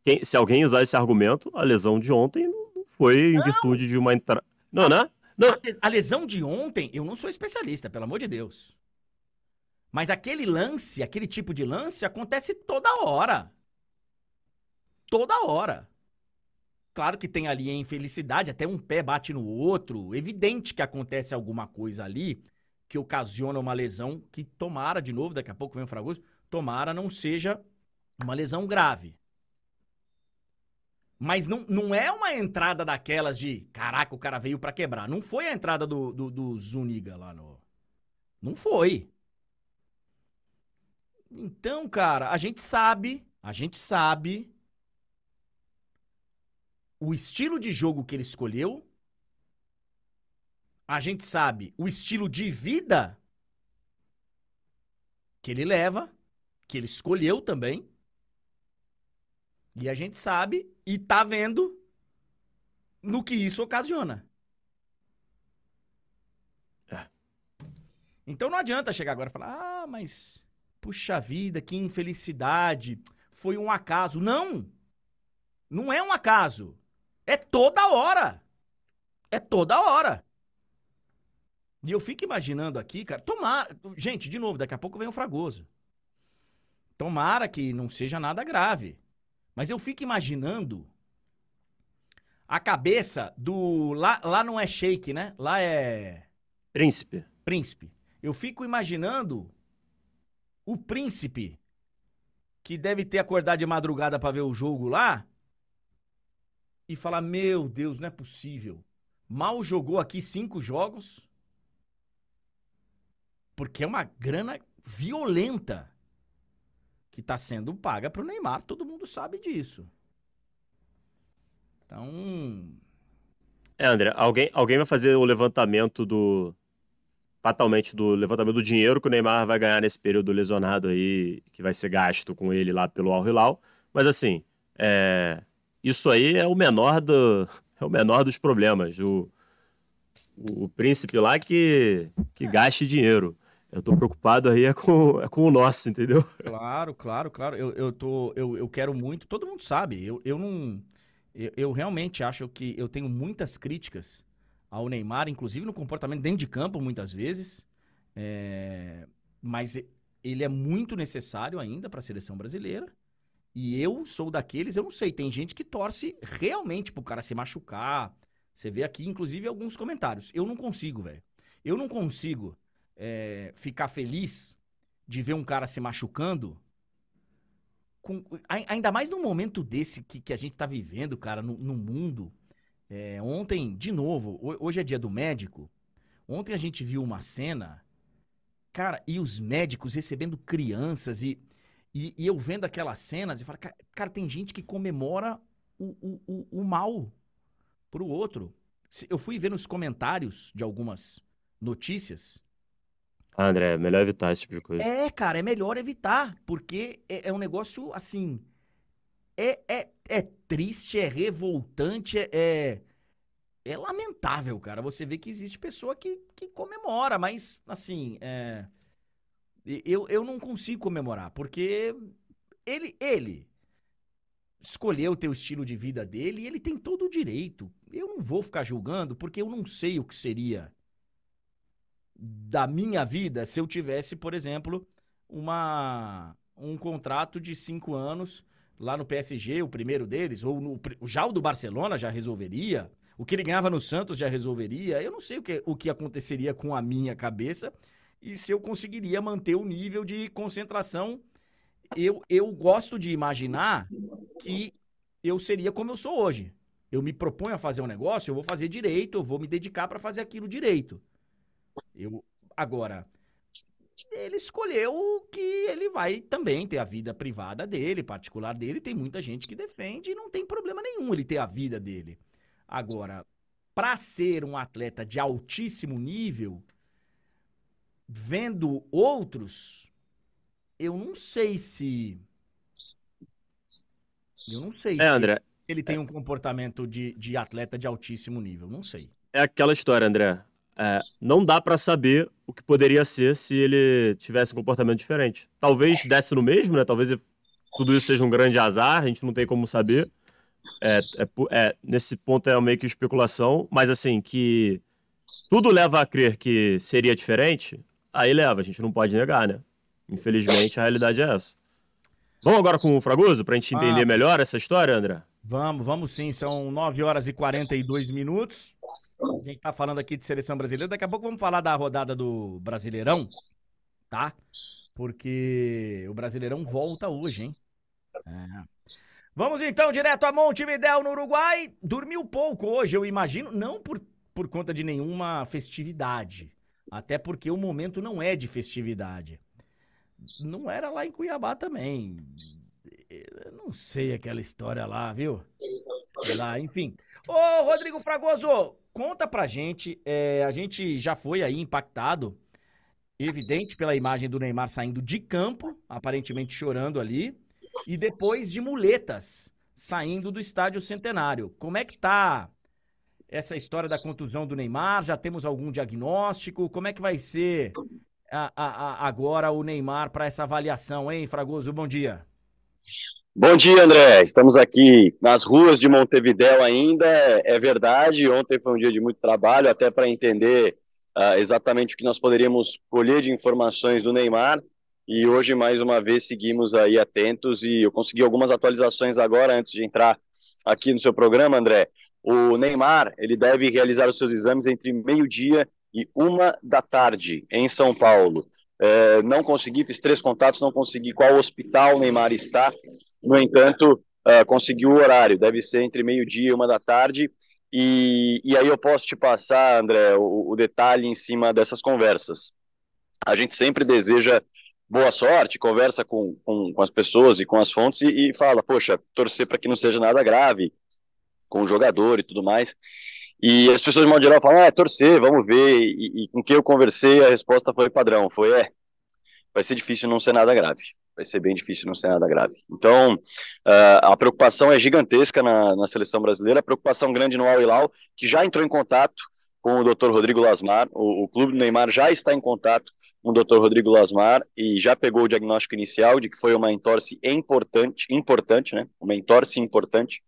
quem, se alguém usar esse argumento, a lesão de ontem não foi em não. virtude de uma entrada. Não, né? Não.
A lesão de ontem, eu não sou especialista, pelo amor de Deus. Mas aquele lance, aquele tipo de lance, acontece toda hora toda hora. Claro que tem ali a infelicidade, até um pé bate no outro. Evidente que acontece alguma coisa ali que ocasiona uma lesão que tomara, de novo, daqui a pouco vem o Fragoso, tomara não seja uma lesão grave. Mas não, não é uma entrada daquelas de caraca, o cara veio para quebrar. Não foi a entrada do, do, do Zuniga lá no. Não foi. Então, cara, a gente sabe, a gente sabe o estilo de jogo que ele escolheu, a gente sabe o estilo de vida que ele leva, que ele escolheu também. E a gente sabe e tá vendo no que isso ocasiona. É. Então não adianta chegar agora e falar: "Ah, mas puxa vida, que infelicidade, foi um acaso". Não. Não é um acaso. É toda hora. É toda hora. E eu fico imaginando aqui, cara, tomara. Gente, de novo, daqui a pouco vem o Fragoso. Tomara que não seja nada grave. Mas eu fico imaginando a cabeça do. Lá, lá não é shake, né? Lá é.
Príncipe.
Príncipe. Eu fico imaginando o príncipe que deve ter acordado de madrugada para ver o jogo lá e falar: Meu Deus, não é possível. Mal jogou aqui cinco jogos. Porque é uma grana violenta que está sendo paga para o Neymar. Todo mundo sabe disso. Então.
É, André, alguém, alguém vai fazer o levantamento do. Fatalmente do levantamento do dinheiro que o Neymar vai ganhar nesse período lesionado aí, que vai ser gasto com ele lá pelo Al Hilal. Mas assim, é, isso aí é o menor do, é o menor dos problemas. O, o príncipe lá que, que gaste dinheiro. Eu tô preocupado aí é com, é com o nosso, entendeu?
Claro, claro, claro. Eu, eu, tô, eu, eu quero muito, todo mundo sabe. Eu, eu não. Eu, eu realmente acho que eu tenho muitas críticas ao Neymar, inclusive no comportamento dentro de campo, muitas vezes. É, mas ele é muito necessário ainda para a seleção brasileira. E eu sou daqueles, eu não sei, tem gente que torce realmente pro cara se machucar. Você vê aqui, inclusive, alguns comentários. Eu não consigo, velho. Eu não consigo é, ficar feliz de ver um cara se machucando. Com, ainda mais num momento desse que, que a gente tá vivendo, cara, no, no mundo. É, ontem, de novo, hoje é dia do médico. Ontem a gente viu uma cena, cara, e os médicos recebendo crianças e e, e, eu vendo aquelas cenas e falo, cara, cara, tem gente que comemora o, o, o, o mal pro outro. Eu fui ver nos comentários de algumas notícias.
Ah, André, é melhor evitar esse tipo de coisa.
É, cara, é melhor evitar, porque é, é um negócio assim. é, é, é triste, é revoltante, é, é, é lamentável, cara. Você vê que existe pessoa que, que comemora, mas, assim, é, eu, eu não consigo comemorar, porque ele, ele escolheu o estilo de vida dele e ele tem todo o direito. Eu não vou ficar julgando porque eu não sei o que seria da minha vida se eu tivesse, por exemplo, uma um contrato de cinco anos lá no PSG, o primeiro deles, ou no, já o do Barcelona já resolveria, o que ele ganhava no Santos já resolveria. Eu não sei o que, o que aconteceria com a minha cabeça e se eu conseguiria manter o nível de concentração. Eu, eu gosto de imaginar que eu seria como eu sou hoje. Eu me proponho a fazer um negócio, eu vou fazer direito, eu vou me dedicar para fazer aquilo direito. Eu agora ele escolheu que ele vai também ter a vida privada dele, particular dele. Tem muita gente que defende e não tem problema nenhum ele ter a vida dele. Agora, para ser um atleta de altíssimo nível, vendo outros, eu não sei se. Eu não sei
é,
se,
André,
se ele tem um comportamento de, de atleta de altíssimo nível. Não sei.
É aquela história, André. É, não dá para saber o que poderia ser se ele tivesse um comportamento diferente. Talvez desse no mesmo, né? Talvez tudo isso seja um grande azar, a gente não tem como saber. É, é, é, nesse ponto é meio que especulação, mas assim, que tudo leva a crer que seria diferente, aí leva, a gente não pode negar, né? Infelizmente a realidade é essa. Vamos agora com o Fragoso, pra gente entender ah, melhor essa história, André?
Vamos, vamos sim. São 9 horas e 42 minutos. A gente tá falando aqui de seleção brasileira. Daqui a pouco vamos falar da rodada do Brasileirão, tá? Porque o Brasileirão volta hoje, hein? É. Vamos então direto a Montevidéu, no Uruguai. Dormiu pouco hoje, eu imagino. Não por, por conta de nenhuma festividade. Até porque o momento não é de festividade. Não era lá em Cuiabá também. Eu não sei aquela história lá, viu? Lá, enfim. Ô, Rodrigo Fragoso, conta pra gente. É, a gente já foi aí impactado, evidente pela imagem do Neymar saindo de campo, aparentemente chorando ali, e depois de muletas saindo do estádio Centenário. Como é que tá essa história da contusão do Neymar? Já temos algum diagnóstico? Como é que vai ser a, a, a, agora o Neymar para essa avaliação, hein, Fragoso? Bom dia.
Bom dia, André. Estamos aqui nas ruas de Montevidéu ainda. É verdade, ontem foi um dia de muito trabalho, até para entender uh, exatamente o que nós poderíamos colher de informações do Neymar. E hoje, mais uma vez, seguimos aí atentos e eu consegui algumas atualizações agora, antes de entrar aqui no seu programa, André. O Neymar, ele deve realizar os seus exames entre meio-dia e uma da tarde, em São Paulo. É, não consegui, fiz três contatos, não consegui qual hospital o Neymar está. No entanto, uh, conseguiu o horário, deve ser entre meio-dia e uma da tarde. E, e aí eu posso te passar, André, o, o detalhe em cima dessas conversas. A gente sempre deseja boa sorte, conversa com, com, com, as pessoas e com as fontes e, e fala, poxa, torcer para que não seja nada grave com o jogador e tudo mais. E as pessoas, de modo geral, falam, é torcer, vamos ver. E, e com quem eu conversei, a resposta foi padrão, foi, é, vai ser difícil não ser nada grave vai ser bem difícil não ser nada grave. Então, uh, a preocupação é gigantesca na, na, seleção brasileira, a preocupação grande no Al Hilal, que já entrou em contato com o Dr. Rodrigo Lasmar, o, o clube do Neymar já está em contato com o Dr. Rodrigo Lasmar e já pegou o diagnóstico inicial de que foi uma entorse importante, importante, né? Uma entorse importante.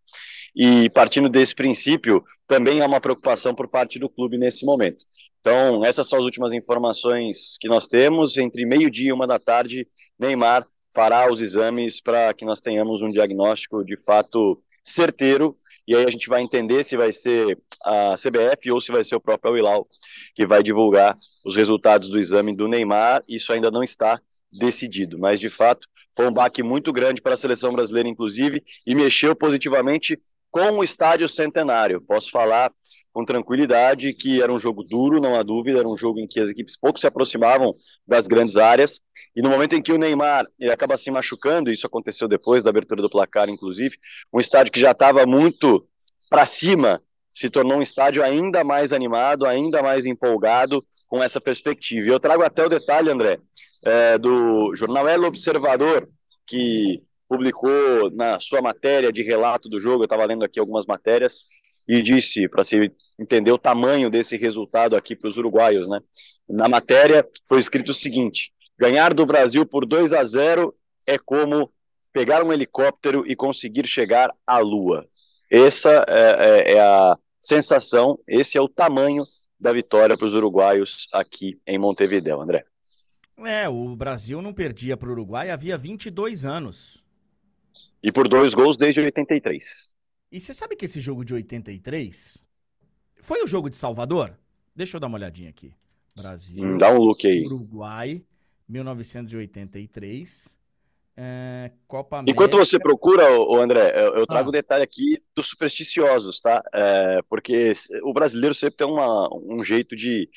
E partindo desse princípio, também há uma preocupação por parte do clube nesse momento. Então, essas são as últimas informações que nós temos. Entre meio-dia e uma da tarde, Neymar fará os exames para que nós tenhamos um diagnóstico de fato certeiro e aí a gente vai entender se vai ser a CBF ou se vai ser o próprio Al-Hilal que vai divulgar os resultados do exame do Neymar. Isso ainda não está decidido, mas de fato foi um baque muito grande para a seleção brasileira, inclusive, e mexeu positivamente com o estádio centenário. Posso falar com tranquilidade que era um jogo duro, não há dúvida, era um jogo em que as equipes pouco se aproximavam das grandes áreas, e no momento em que o Neymar ele acaba se machucando, isso aconteceu depois da abertura do placar, inclusive, um estádio que já estava muito para cima, se tornou um estádio ainda mais animado, ainda mais empolgado com essa perspectiva. E eu trago até o detalhe, André, é, do jornal El Observador, que publicou na sua matéria de relato do jogo, eu estava lendo aqui algumas matérias, e disse, para se entender o tamanho desse resultado aqui para os uruguaios, né? Na matéria foi escrito o seguinte: ganhar do Brasil por 2 a 0 é como pegar um helicóptero e conseguir chegar à Lua. Essa é, é, é a sensação, esse é o tamanho da vitória para os uruguaios aqui em Montevideo, André.
É, o Brasil não perdia para o Uruguai havia 22 anos.
E por dois gols desde 83.
E você sabe que esse jogo de 83 foi o jogo de Salvador? Deixa eu dar uma olhadinha aqui. Brasil.
Hum, dá um look aí.
Uruguai, 1983. É, Copa América.
Enquanto você procura, o André, eu, eu trago ah. um detalhe aqui dos supersticiosos, tá? É, porque o brasileiro sempre tem uma, um jeito de,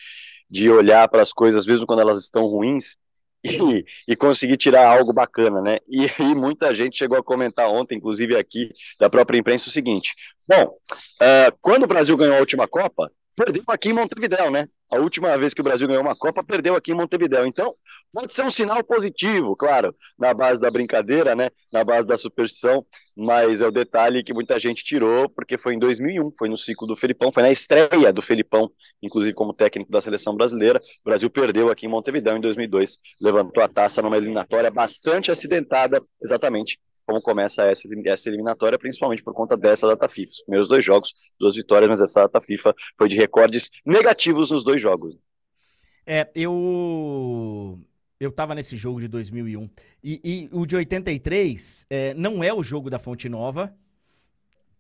de olhar para as coisas, mesmo quando elas estão ruins, e, e, conseguir tirar algo bacana, né? E, e, muita gente chegou a comentar ontem, inclusive aqui da própria imprensa, o seguinte: bom, uh, quando o Brasil ganhou a última Copa, perdeu aqui em Montevidéu, né? A última vez que o Brasil ganhou uma Copa, perdeu aqui em Montevidéu. Então, pode ser um sinal positivo, claro, na base da brincadeira, né? Na base da superstição, mas é o detalhe que muita gente tirou, porque foi em 2001, foi no ciclo do Felipão, foi na estreia do Felipão, inclusive como técnico da seleção brasileira. O Brasil perdeu aqui em Montevidéu em 2002, levantou a taça numa eliminatória bastante acidentada, exatamente como começa essa, essa eliminatória, principalmente por conta dessa data FIFA. Os primeiros dois jogos, duas vitórias, mas essa data FIFA foi de recordes negativos nos dois jogos.
É, eu eu tava nesse jogo de 2001. E, e o de 83 é, não é o jogo da Fonte Nova,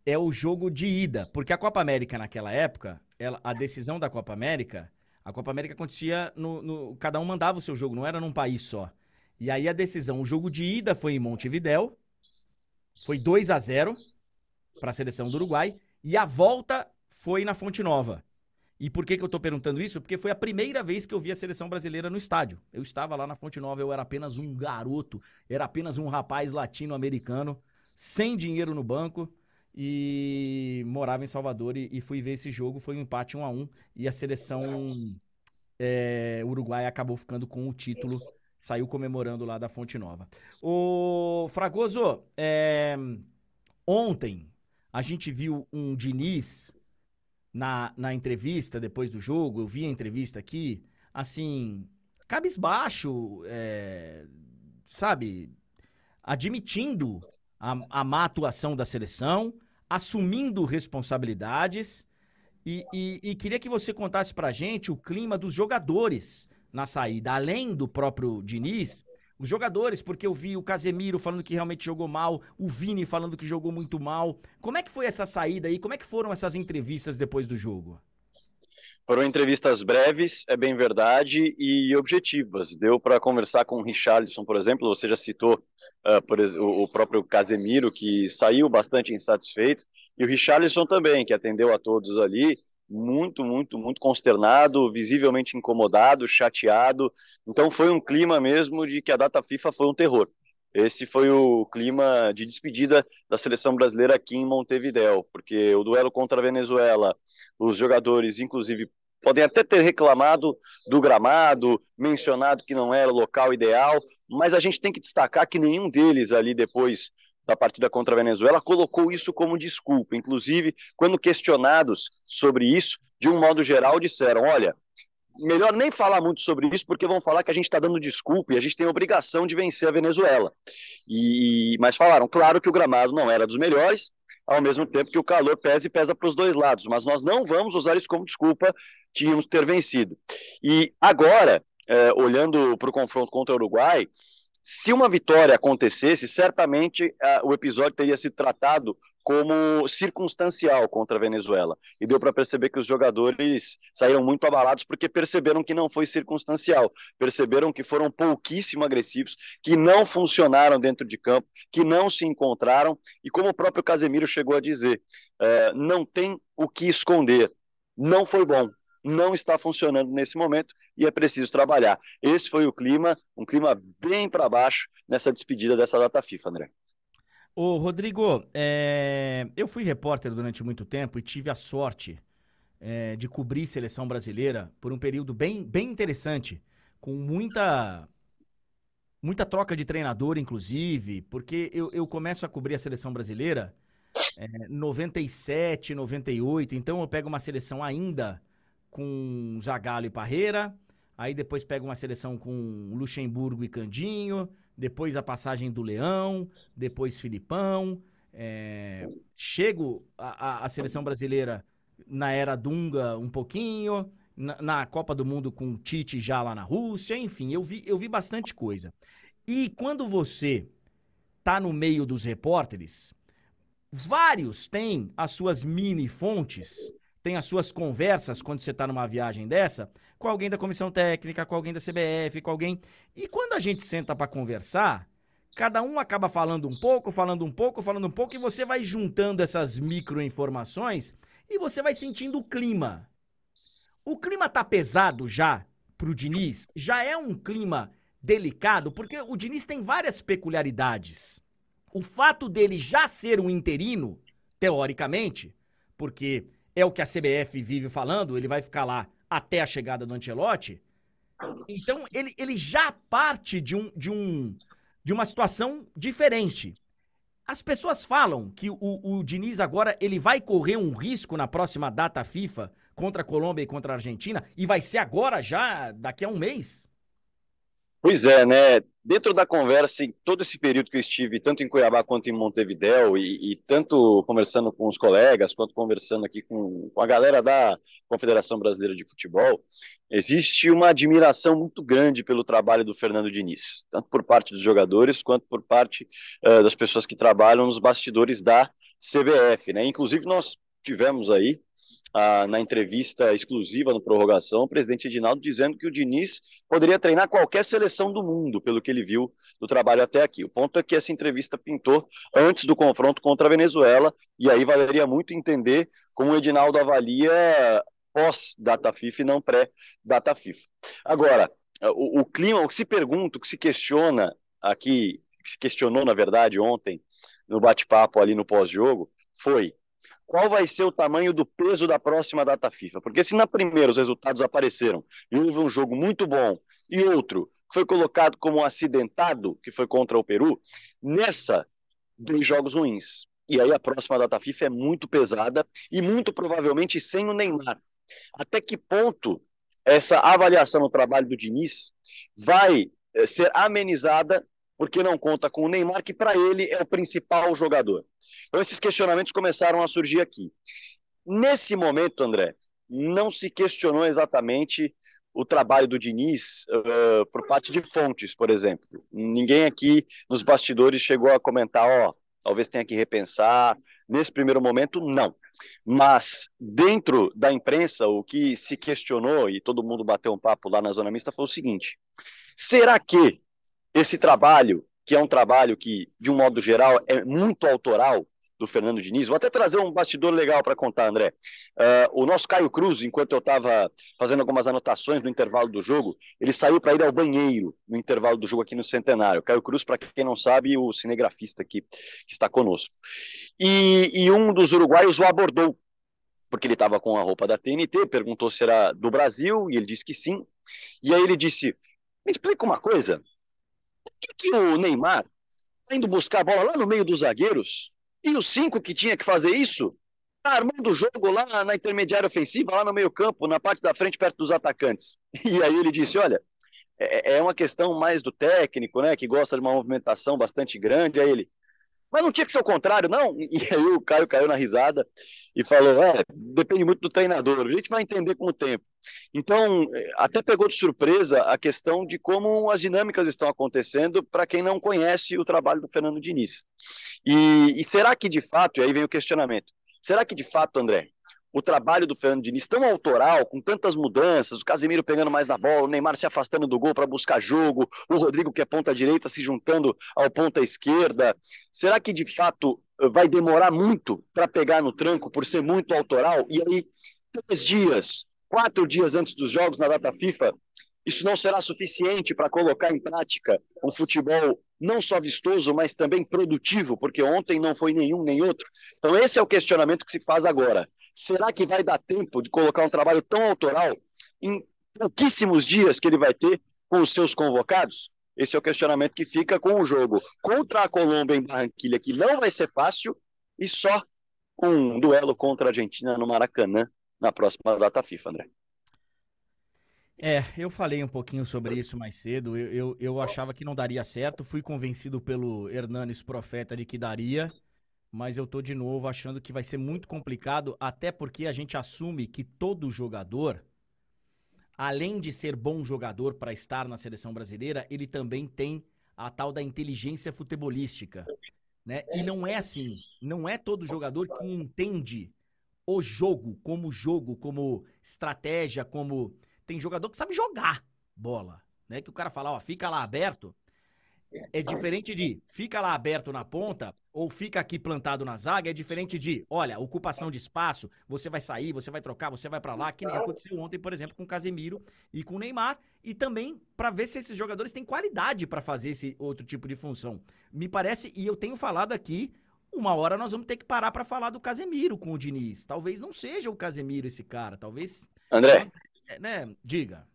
é o jogo de ida. Porque a Copa América naquela época, ela, a decisão da Copa América, a Copa América acontecia no, no, Cada um mandava o seu jogo, não era num país só. E aí a decisão, o jogo de ida foi em Montevidéu, foi 2 a 0 para a seleção do Uruguai e a volta foi na Fonte Nova. E por que, que eu estou perguntando isso? Porque foi a primeira vez que eu vi a seleção brasileira no estádio. Eu estava lá na Fonte Nova, eu era apenas um garoto, era apenas um rapaz latino-americano, sem dinheiro no banco e morava em Salvador e, e, fui ver esse jogo. Foi um empate 1 a 1 e a seleção é, uruguaia acabou ficando com o título saiu comemorando lá da Fonte Nova. O Fragoso, é... ontem a gente viu um Diniz na, na entrevista depois do jogo, eu vi a entrevista aqui, assim, cabisbaixo, é... sabe, admitindo a, a má atuação da seleção, assumindo responsabilidades. E, e, e, queria que você contasse pra gente o clima dos jogadores na saída, além do próprio Diniz, os jogadores, porque eu vi o Casemiro falando que realmente jogou mal, o Vini falando que jogou muito mal. Como é que foi essa saída aí? Como é que foram essas entrevistas depois do jogo?
Foram entrevistas breves, é bem verdade, e objetivas. Deu para conversar com o Richarlison, por exemplo, você já citou uh, por, o, o próprio Casemiro, que saiu bastante insatisfeito, e o Richarlison também, que atendeu a todos ali, muito, muito, muito consternado, visivelmente incomodado, chateado. Então foi um clima mesmo de que a data FIFA foi um terror. Esse foi o clima de despedida da seleção brasileira aqui em Montevideo, porque o duelo contra a Venezuela, os jogadores, inclusive, podem até ter reclamado do gramado, mencionado que não era o local ideal, mas a gente tem que destacar que nenhum deles ali depois da partida contra a Venezuela, colocou isso como desculpa. Inclusive, quando questionados sobre isso, de um modo geral, disseram: olha, melhor nem falar muito sobre isso, porque vão falar que a gente está dando desculpa e a gente tem a obrigação de vencer a Venezuela. E, mas falaram, claro que o gramado não era dos melhores, ao mesmo tempo que o calor pesa e pesa para os dois lados, mas nós não vamos usar isso como desculpa, tínhamos ter vencido. E agora, é, olhando para o confronto contra o Uruguai, se uma vitória acontecesse, certamente uh, o episódio teria sido tratado como circunstancial contra a Venezuela. E deu para perceber que os jogadores saíram muito abalados porque perceberam que não foi circunstancial, perceberam que foram pouquíssimo agressivos, que não funcionaram dentro de campo, que não se encontraram. E como o próprio Casemiro chegou a dizer, uh, não tem o que esconder. Não foi bom, não está funcionando nesse momento e é preciso trabalhar. Esse foi o clima, um clima bem para baixo nessa despedida dessa data FIFA, André.
Ô, Rodrigo, é... eu fui repórter durante muito tempo e tive a sorte é, de cobrir seleção brasileira por um período bem, bem interessante, com muita muita troca de treinador, inclusive, porque eu, eu começo a cobrir a seleção brasileira é, 97, 98, então eu pego uma seleção ainda com Zagallo e Parreira, aí depois pego uma seleção com Luxemburgo e Candinho, depois a passagem do Leão, depois Filipão, é, chego a, a, seleção brasileira na era Dunga um pouquinho, na, na, Copa do Mundo com Tite já lá na Rússia, enfim, eu vi, eu vi bastante coisa. E quando você tá no meio dos repórteres, vários têm as suas mini fontes, têm as suas conversas quando você tá numa viagem dessa, com alguém da comissão técnica, com alguém da CBF, com alguém. E quando a gente senta para conversar, cada um acaba falando um pouco, falando um pouco, falando um pouco, e você vai juntando essas microinformações e você vai sentindo o clima. O clima tá pesado já pro Diniz? Já é um clima delicado, porque o Diniz tem várias peculiaridades. O fato dele já ser um interino, teoricamente, porque é o que a CBF vive falando, ele vai ficar lá até a chegada do Ancelotti. Então, ele, ele já parte de um, de um de uma situação diferente. As pessoas falam que o, o Diniz agora ele vai correr um risco na próxima data FIFA contra a Colômbia e contra a Argentina e vai ser agora já daqui a um mês.
Pois é, né? Dentro da conversa, em todo esse período que eu estive, tanto em Cuiabá quanto em Montevidéu, e, e tanto conversando com os colegas, quanto conversando aqui com, com, a galera da Confederação Brasileira de Futebol, existe uma admiração muito grande pelo trabalho do Fernando Diniz, tanto por parte dos jogadores, quanto por parte uh, das pessoas que trabalham nos bastidores da CBF, né? Inclusive, nós tivemos aí ah, na entrevista exclusiva no Prorrogação, o presidente Edinaldo dizendo que o Diniz poderia treinar qualquer seleção do mundo, pelo que ele viu do trabalho até aqui. O ponto é que essa entrevista pintou antes do confronto contra a Venezuela, e aí valeria muito entender como o Edinaldo avalia pós-data FIFA e não pré-data FIFA. Agora, o, o clima, o que se pergunta, o que se questiona aqui, que se questionou, na verdade, ontem, no bate-papo ali no pós-jogo, foi qual vai ser o tamanho do peso da próxima data FIFA. Porque se na primeira os resultados apareceram e houve um jogo muito bom e outro foi colocado como acidentado, que foi contra o Peru, nessa, dois jogos ruins. E aí a próxima data FIFA é muito pesada e muito provavelmente sem o Neymar. Até que ponto essa avaliação no trabalho do Diniz vai eh, ser amenizada porque não conta com o Neymar, que para ele é o principal jogador. Então, esses questionamentos começaram a surgir aqui. Nesse momento, André, não se questionou exatamente o trabalho do Diniz uh, por parte de fontes, por exemplo. Ninguém aqui nos bastidores chegou a comentar, ó, oh, talvez tenha que repensar. Nesse primeiro momento, não. Mas dentro da imprensa, o que se questionou, e todo mundo bateu um papo lá na zona mista, foi o seguinte: será que esse trabalho, que é um trabalho que, de um modo geral, é muito autoral do Fernando Diniz. Vou até trazer um bastidor legal para contar, André. Uh, o nosso Caio Cruz, enquanto eu estava fazendo algumas anotações no intervalo do jogo, ele saiu para ir ao banheiro no intervalo do jogo aqui no Centenário. Caio Cruz, para quem não sabe, o cinegrafista que, que está conosco. E, e um dos uruguaios o abordou, porque ele estava com a roupa da TNT, perguntou se era do Brasil, e ele disse que sim. E aí ele disse: Me explica uma coisa, por que, que o Neymar está indo buscar a bola lá no meio dos zagueiros e os cinco que tinha que fazer isso está armando o jogo lá na intermediária ofensiva, lá no meio campo, na parte da frente, perto dos atacantes? E aí ele disse, olha, é, é uma questão mais do técnico, né, que gosta de uma movimentação bastante grande. Aí ele, mas não tinha que ser o contrário, não? E aí o Caio caiu na risada e falou: é, depende muito do treinador, a gente vai entender com o tempo. Então, até pegou de surpresa a questão de como as dinâmicas estão acontecendo para quem não conhece o trabalho do Fernando Diniz. E, e será que de fato, e aí vem o questionamento, será que de fato, André, o trabalho do Fernando Diniz tão autoral, com tantas mudanças, o Casemiro pegando mais na bola, o Neymar se afastando do gol para buscar jogo, o Rodrigo que é ponta direita se juntando ao ponta esquerda. Será que de fato vai demorar muito para pegar no tranco por ser muito autoral? E aí, três dias, quatro dias antes dos jogos na data FIFA, isso não será suficiente para colocar em prática um futebol não só vistoso, mas também produtivo, porque ontem não foi nenhum nem outro. Então, esse é o questionamento que se faz agora. Será que vai dar tempo de colocar um trabalho tão autoral em pouquíssimos dias que ele vai ter com os seus convocados? Esse é o questionamento que fica com o jogo contra a Colômbia em Barranquilha, que não vai ser fácil, e só um duelo contra a Argentina no Maracanã na próxima data FIFA, André.
É, eu falei um pouquinho sobre isso mais cedo. Eu, eu, eu achava que não daria certo. Fui convencido pelo Hernanes Profeta de que daria. Mas eu tô de novo achando que vai ser muito complicado, até porque a gente assume que todo jogador, além de ser bom jogador para estar na seleção brasileira, ele também tem a tal da inteligência futebolística. Né? E não é assim. Não é todo jogador que entende o jogo como jogo, como estratégia, como tem jogador que sabe jogar bola, né? Que o cara fala, ó, fica lá aberto. É diferente de fica lá aberto na ponta ou fica aqui plantado na zaga, é diferente de, olha, ocupação de espaço, você vai sair, você vai trocar, você vai para lá, que nem aconteceu ontem, por exemplo, com o Casemiro e com o Neymar, e também para ver se esses jogadores têm qualidade para fazer esse outro tipo de função. Me parece, e eu tenho falado aqui, uma hora nós vamos ter que parar para falar do Casemiro com o Diniz. Talvez não seja o Casemiro esse cara, talvez
André,
né? Diga.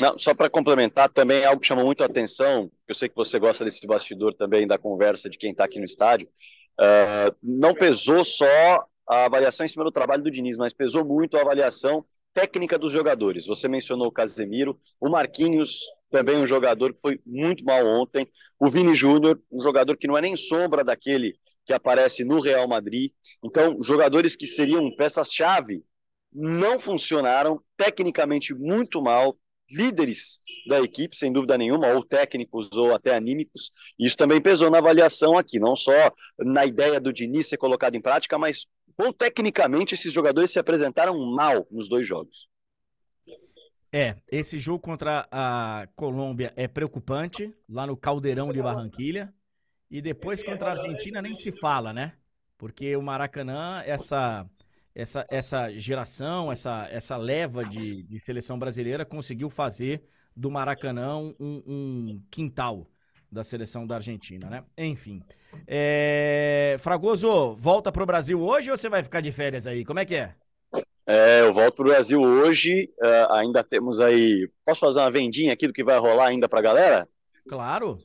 Não, só para complementar, também algo que chama muito a atenção, eu sei que você gosta desse bastidor também da conversa de quem está aqui no estádio, uh, não pesou só a avaliação em cima do trabalho do Diniz, mas pesou muito a avaliação técnica dos jogadores. Você mencionou o Casemiro, o Marquinhos, também um jogador que foi muito mal ontem, o Vini Júnior, um jogador que não é nem sombra daquele que aparece no Real Madrid. Então, jogadores que seriam peças-chave não funcionaram, tecnicamente muito mal, líderes da equipe, sem dúvida nenhuma, ou técnicos ou até anímicos. Isso também pesou na avaliação aqui, não só na ideia do Diniz ser colocado em prática, mas bom, tecnicamente esses jogadores se apresentaram mal nos dois jogos.
É, esse jogo contra a Colômbia é preocupante, lá no Caldeirão de Barranquilha. E depois contra a Argentina nem se fala, né? Porque o Maracanã, essa essa, essa geração, essa, essa leva de, de seleção brasileira conseguiu fazer do Maracanã um, um quintal da seleção da Argentina, né? Enfim. É... Fragoso, volta pro Brasil hoje ou você vai ficar de férias aí? Como é que é?
É, eu volto pro Brasil hoje. Uh, ainda temos aí. Posso fazer uma vendinha aqui do que vai rolar ainda pra galera?
Claro.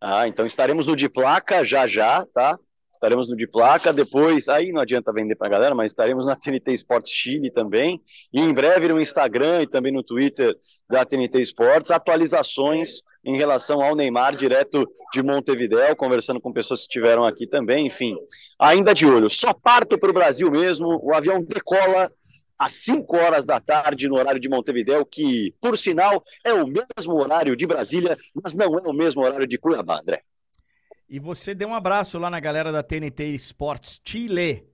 Ah, então estaremos no de placa já já, tá? Estaremos no de placa, depois, aí não adianta vender para a galera, mas estaremos na TNT Esportes Chile também, e em breve no Instagram e também no Twitter da TNT Esportes, atualizações em relação ao Neymar, direto de Montevidéu, conversando com pessoas que estiveram aqui também, enfim, ainda de olho. Só parto para o Brasil mesmo, o avião decola às 5 horas da tarde no horário de Montevidéu, que, por sinal, é o mesmo horário de Brasília, mas não é o mesmo horário de Cuiabá, André.
E você deu um abraço lá na galera da TNT Sports Chile,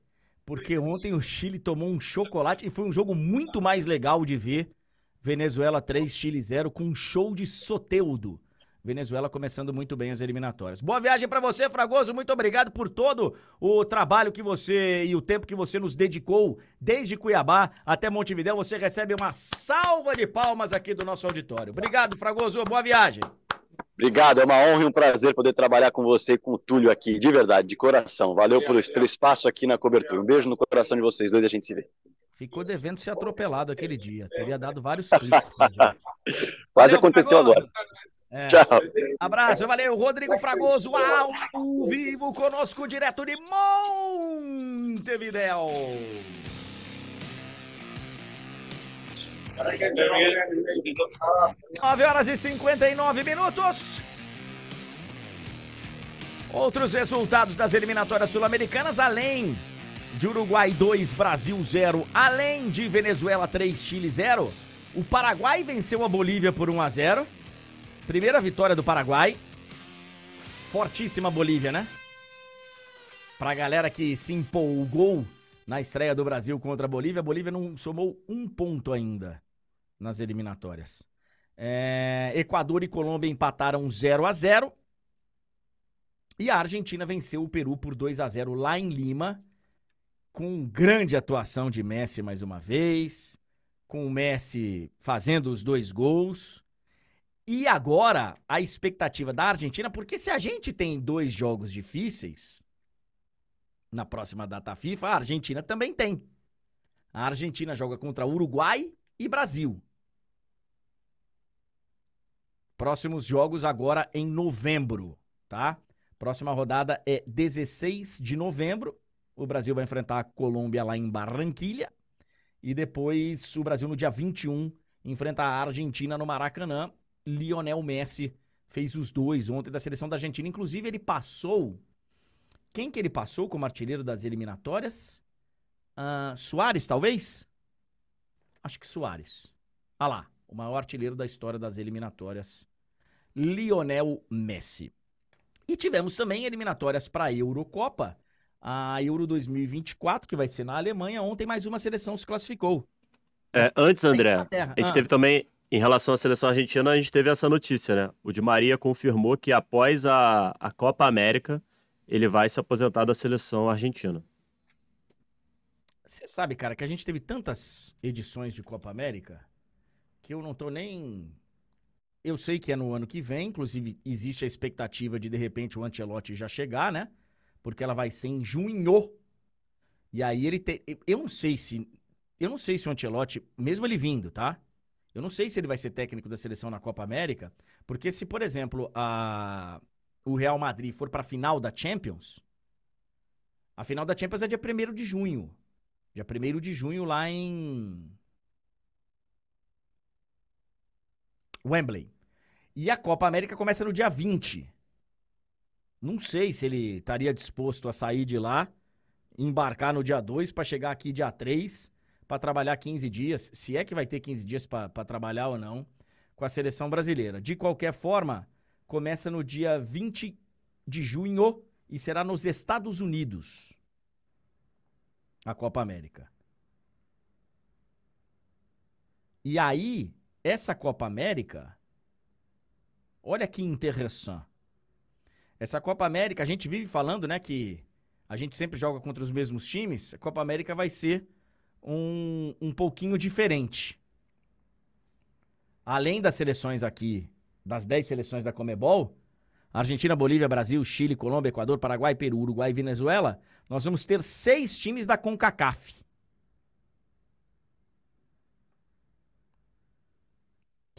porque ontem o Chile tomou um chocolate e foi um jogo muito mais legal de ver. Venezuela 3, Chile 0, com um show de Soteudo. Venezuela começando muito bem as eliminatórias. Boa viagem para você, Fragoso. Muito obrigado por todo o trabalho que você e o tempo que você nos dedicou desde Cuiabá até Montevidéu. Você recebe uma salva de palmas aqui do nosso auditório. Obrigado, Fragoso. Boa viagem.
Obrigado, é uma honra e um prazer poder trabalhar com você e com o Túlio aqui, de verdade, de coração. Valeu por, pelo espaço aqui na cobertura. Um beijo no coração de vocês dois e a gente se vê.
Ficou devendo ser atropelado aquele dia. Teria dado vários cliques.
Quase aconteceu agora. É. Tchau.
Abraço, valeu. Rodrigo Fragoso, ao vivo conosco, direto de Montevidéu. 9 horas e 59 minutos. Outros resultados das eliminatórias sul-americanas, além de Uruguai 2, Brasil 0, além de Venezuela 3, Chile 0, o Paraguai venceu a Bolívia por 1 a 0. Primeira vitória do Paraguai. Fortíssima Bolívia, né? Pra galera que se empolgou na estreia do Brasil contra a Bolívia, a Bolívia não somou um ponto ainda nas eliminatórias. É, Equador e Colômbia empataram 0 a 0 E a Argentina venceu o Peru por 2 a 0 lá em Lima, com grande atuação de Messi mais uma vez, com o Messi fazendo os dois gols. E agora a expectativa da Argentina, porque se a gente tem dois jogos difíceis na próxima data FIFA, a Argentina também tem. A Argentina joga contra Uruguai e Brasil. Próximos jogos agora em novembro, tá? Próxima rodada é 16 de novembro. O Brasil vai enfrentar a Colômbia lá em Barranquilha. E depois o Brasil no dia 21 enfrenta a Argentina no Maracanã. Lionel Messi fez os dois ontem da seleção da Argentina. Inclusive, ele passou. Quem que ele passou como artilheiro das eliminatórias? Uh, Soares, talvez? Acho que Soares. Ah lá, o maior artilheiro da história das eliminatórias Lionel Messi. E tivemos também eliminatórias para a Eurocopa, a Euro 2024, que vai ser na Alemanha. Ontem mais uma seleção se classificou.
É, antes, André, a gente ah. teve também, em relação à seleção argentina, a gente teve essa notícia, né? O Di Maria confirmou que após a, a Copa América, ele vai se aposentar da seleção argentina.
Você sabe, cara, que a gente teve tantas edições de Copa América que eu não tô nem eu sei que é no ano que vem, inclusive existe a expectativa de de repente o Ancelotti já chegar, né? Porque ela vai ser em junho. E aí ele tem. Eu não sei se. Eu não sei se o Ancelotti, mesmo ele vindo, tá? Eu não sei se ele vai ser técnico da seleção na Copa América, porque se, por exemplo, a, o Real Madrid for para a final da Champions, a final da Champions é dia 1 de junho. Dia 1 de junho lá em Wembley. E a Copa América começa no dia 20. Não sei se ele estaria disposto a sair de lá, embarcar no dia 2 para chegar aqui dia 3 para trabalhar 15 dias, se é que vai ter 15 dias para trabalhar ou não, com a seleção brasileira. De qualquer forma, começa no dia 20 de junho e será nos Estados Unidos a Copa América. E aí, essa Copa América, olha que interessante. Essa Copa América, a gente vive falando, né, que a gente sempre joga contra os mesmos times. A Copa América vai ser um, um pouquinho diferente. Além das seleções aqui, das 10 seleções da Comebol, Argentina, Bolívia, Brasil, Chile, Colômbia, Equador, Paraguai, Peru, Uruguai e Venezuela, nós vamos ter seis times da CONCACAF.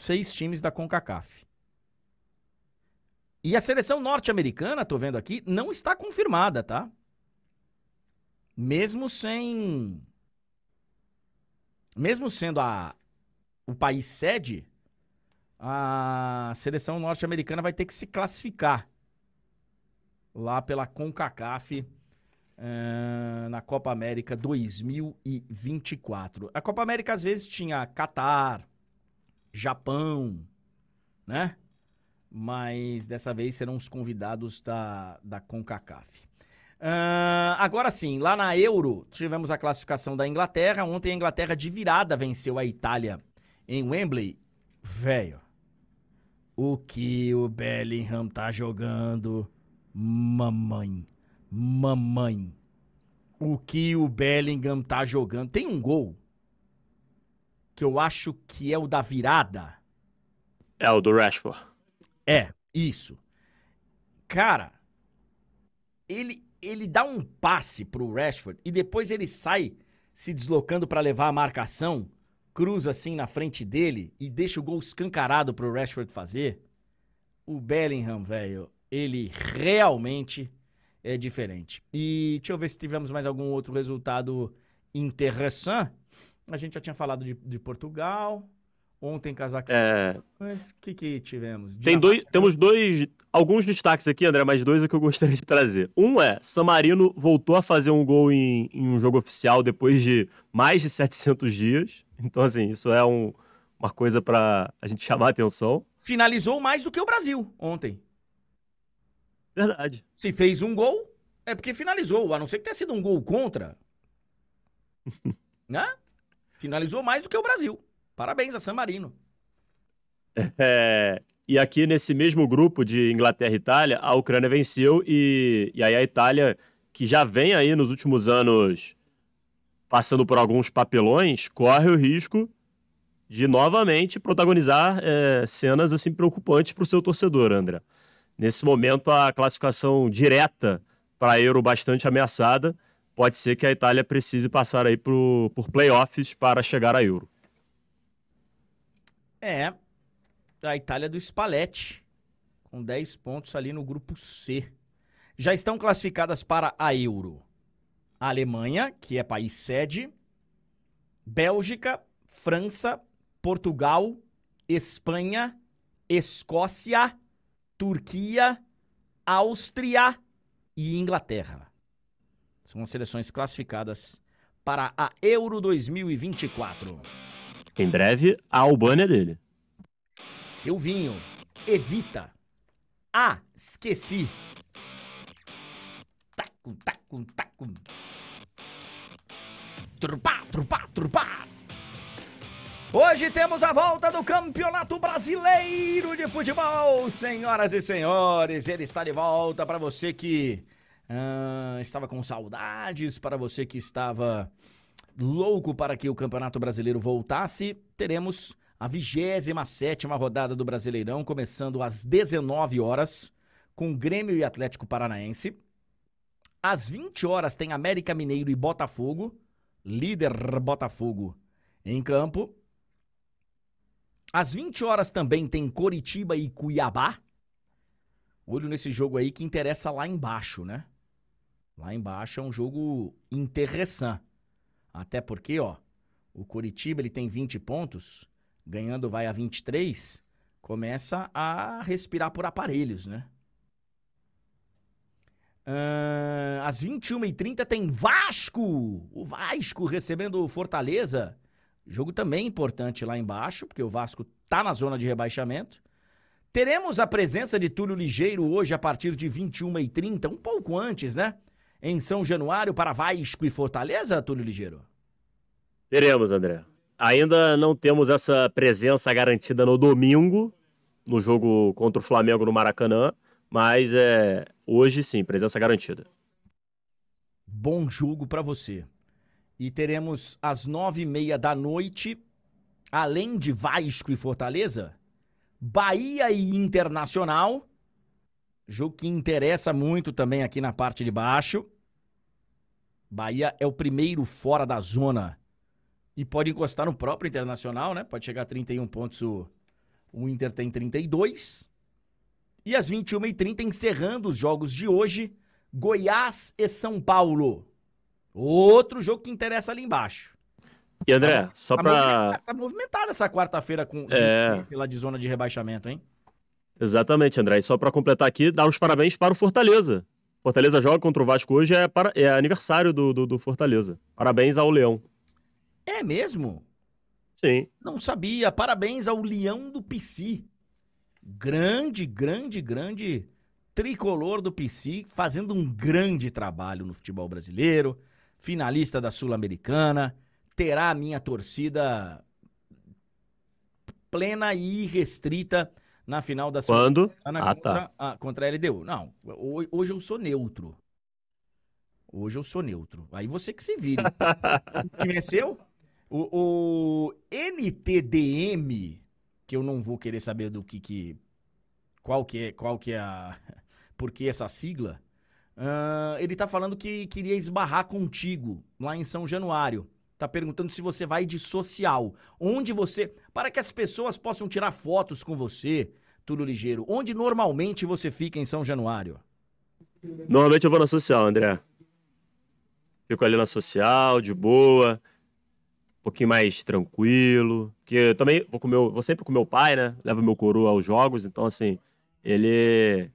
Seis times da CONCACAF. E a seleção norte-americana, tô vendo aqui, não está confirmada, tá? Mesmo sem. Mesmo sendo a, o país sede, a seleção norte-americana vai ter que se classificar lá pela CONCACAF uh, na Copa América 2024. A Copa América às vezes tinha Catar, Japão, né? Mas dessa vez serão os convidados da, da CONCACAF. Uh, agora sim, lá na Euro, tivemos a classificação da Inglaterra. Ontem a Inglaterra de virada venceu a Itália em Wembley. Velho, o que o Bellingham tá jogando, mamãe, mamãe. O que o Bellingham tá jogando. Tem um gol que eu acho que é o da virada.
É o do Rashford.
É, isso. Cara, ele ele dá um passe pro Rashford e depois ele sai se deslocando para levar a marcação, cruza assim na frente dele e deixa o gol escancarado pro Rashford fazer. O Bellingham, velho, ele realmente é diferente. E deixa eu ver se tivemos mais algum outro resultado interessante. A gente já tinha falado de, de Portugal, ontem Cazaquistão. É... Mas o que, que tivemos?
Tem dois, temos dois, alguns destaques aqui, André, mas dois é que eu gostaria de trazer. Um é, San Marino voltou a fazer um gol em, em um jogo oficial depois de mais de 700 dias. Então, assim, isso é um, uma coisa para a gente chamar a atenção.
Finalizou mais do que o Brasil ontem.
Verdade.
Se fez um gol, é porque finalizou, a não ser que tenha sido um gol contra. né? Finalizou mais do que o Brasil. Parabéns a San Marino.
É, e aqui nesse mesmo grupo de Inglaterra e Itália, a Ucrânia venceu e, e aí a Itália, que já vem aí nos últimos anos passando por alguns papelões, corre o risco de novamente protagonizar é, cenas assim preocupantes para o seu torcedor, André. Nesse momento, a classificação direta para a Euro bastante ameaçada pode ser que a Itália precise passar aí pro, por playoffs para chegar a Euro.
É. a Itália do Spalletti, com 10 pontos ali no grupo C. Já estão classificadas para a Euro. A Alemanha, que é país sede, Bélgica, França, Portugal, Espanha, Escócia, Turquia, Áustria e Inglaterra. São as seleções classificadas para a Euro 2024.
Em breve, a Albânia é dele.
Silvinho, evita. Ah, esqueci. Taco, taco, taco. Trupá, trupá, trupá. Hoje temos a volta do Campeonato Brasileiro de Futebol, senhoras e senhores. Ele está de volta para você que estava com saudades, para você que estava louco para que o Campeonato Brasileiro voltasse. Teremos a 27 rodada do Brasileirão, começando às 19 horas, com Grêmio e Atlético Paranaense. Às 20 horas tem América Mineiro e Botafogo, líder Botafogo em campo. Às 20 horas também tem Coritiba e Cuiabá. Olho nesse jogo aí que interessa lá embaixo, né? Lá embaixo é um jogo interessante. Até porque, ó, o Coritiba ele tem 20 pontos, ganhando vai a 23, começa a respirar por aparelhos, né? Uh, às 21h30 tem Vasco! O Vasco recebendo o Fortaleza. Jogo também importante lá embaixo, porque o Vasco tá na zona de rebaixamento. Teremos a presença de Túlio Ligeiro hoje a partir de 21h30, um pouco antes, né? Em São Januário para Vasco e Fortaleza, Túlio Ligeiro?
Teremos, André. Ainda não temos essa presença garantida no domingo, no jogo contra o Flamengo no Maracanã, mas é, hoje sim, presença garantida.
Bom jogo para você. E teremos às nove e meia da noite, além de Vasco e Fortaleza, Bahia e Internacional. Jogo que interessa muito também aqui na parte de baixo. Bahia é o primeiro fora da zona e pode encostar no próprio Internacional, né? Pode chegar a 31 pontos, o, o Inter tem 32. E às 21h30, encerrando os jogos de hoje, Goiás e São Paulo. Outro jogo que interessa ali embaixo.
E André, tá, só tá pra.
Tá movimentada essa quarta-feira com é... de, lá de zona de rebaixamento, hein?
Exatamente, André. E só para completar aqui, dar os parabéns para o Fortaleza. Fortaleza joga contra o Vasco hoje, é, para... é aniversário do, do, do Fortaleza. Parabéns ao Leão.
É mesmo?
Sim.
Não sabia. Parabéns ao Leão do PC. Grande, grande, grande tricolor do PC, fazendo um grande trabalho no futebol brasileiro finalista da Sul-Americana, terá a minha torcida plena e irrestrita na final da
Quando?
Ah, contra, tá. a, contra a LDU. Não, hoje eu sou neutro. Hoje eu sou neutro. Aí você que se vire. que venceu? O, o, NTDM, que eu não vou querer saber do que que... Qual que é, qual que é a... Por que essa sigla? Uh, ele tá falando que queria esbarrar contigo lá em São Januário. Tá perguntando se você vai de social. Onde você. Para que as pessoas possam tirar fotos com você, Túlio Ligeiro. Onde normalmente você fica em São Januário?
Normalmente eu vou na social, André. Fico ali na social, de boa. Um pouquinho mais tranquilo. Porque eu também vou, com meu, vou sempre com meu pai, né? Levo meu coroa aos jogos. Então, assim, ele.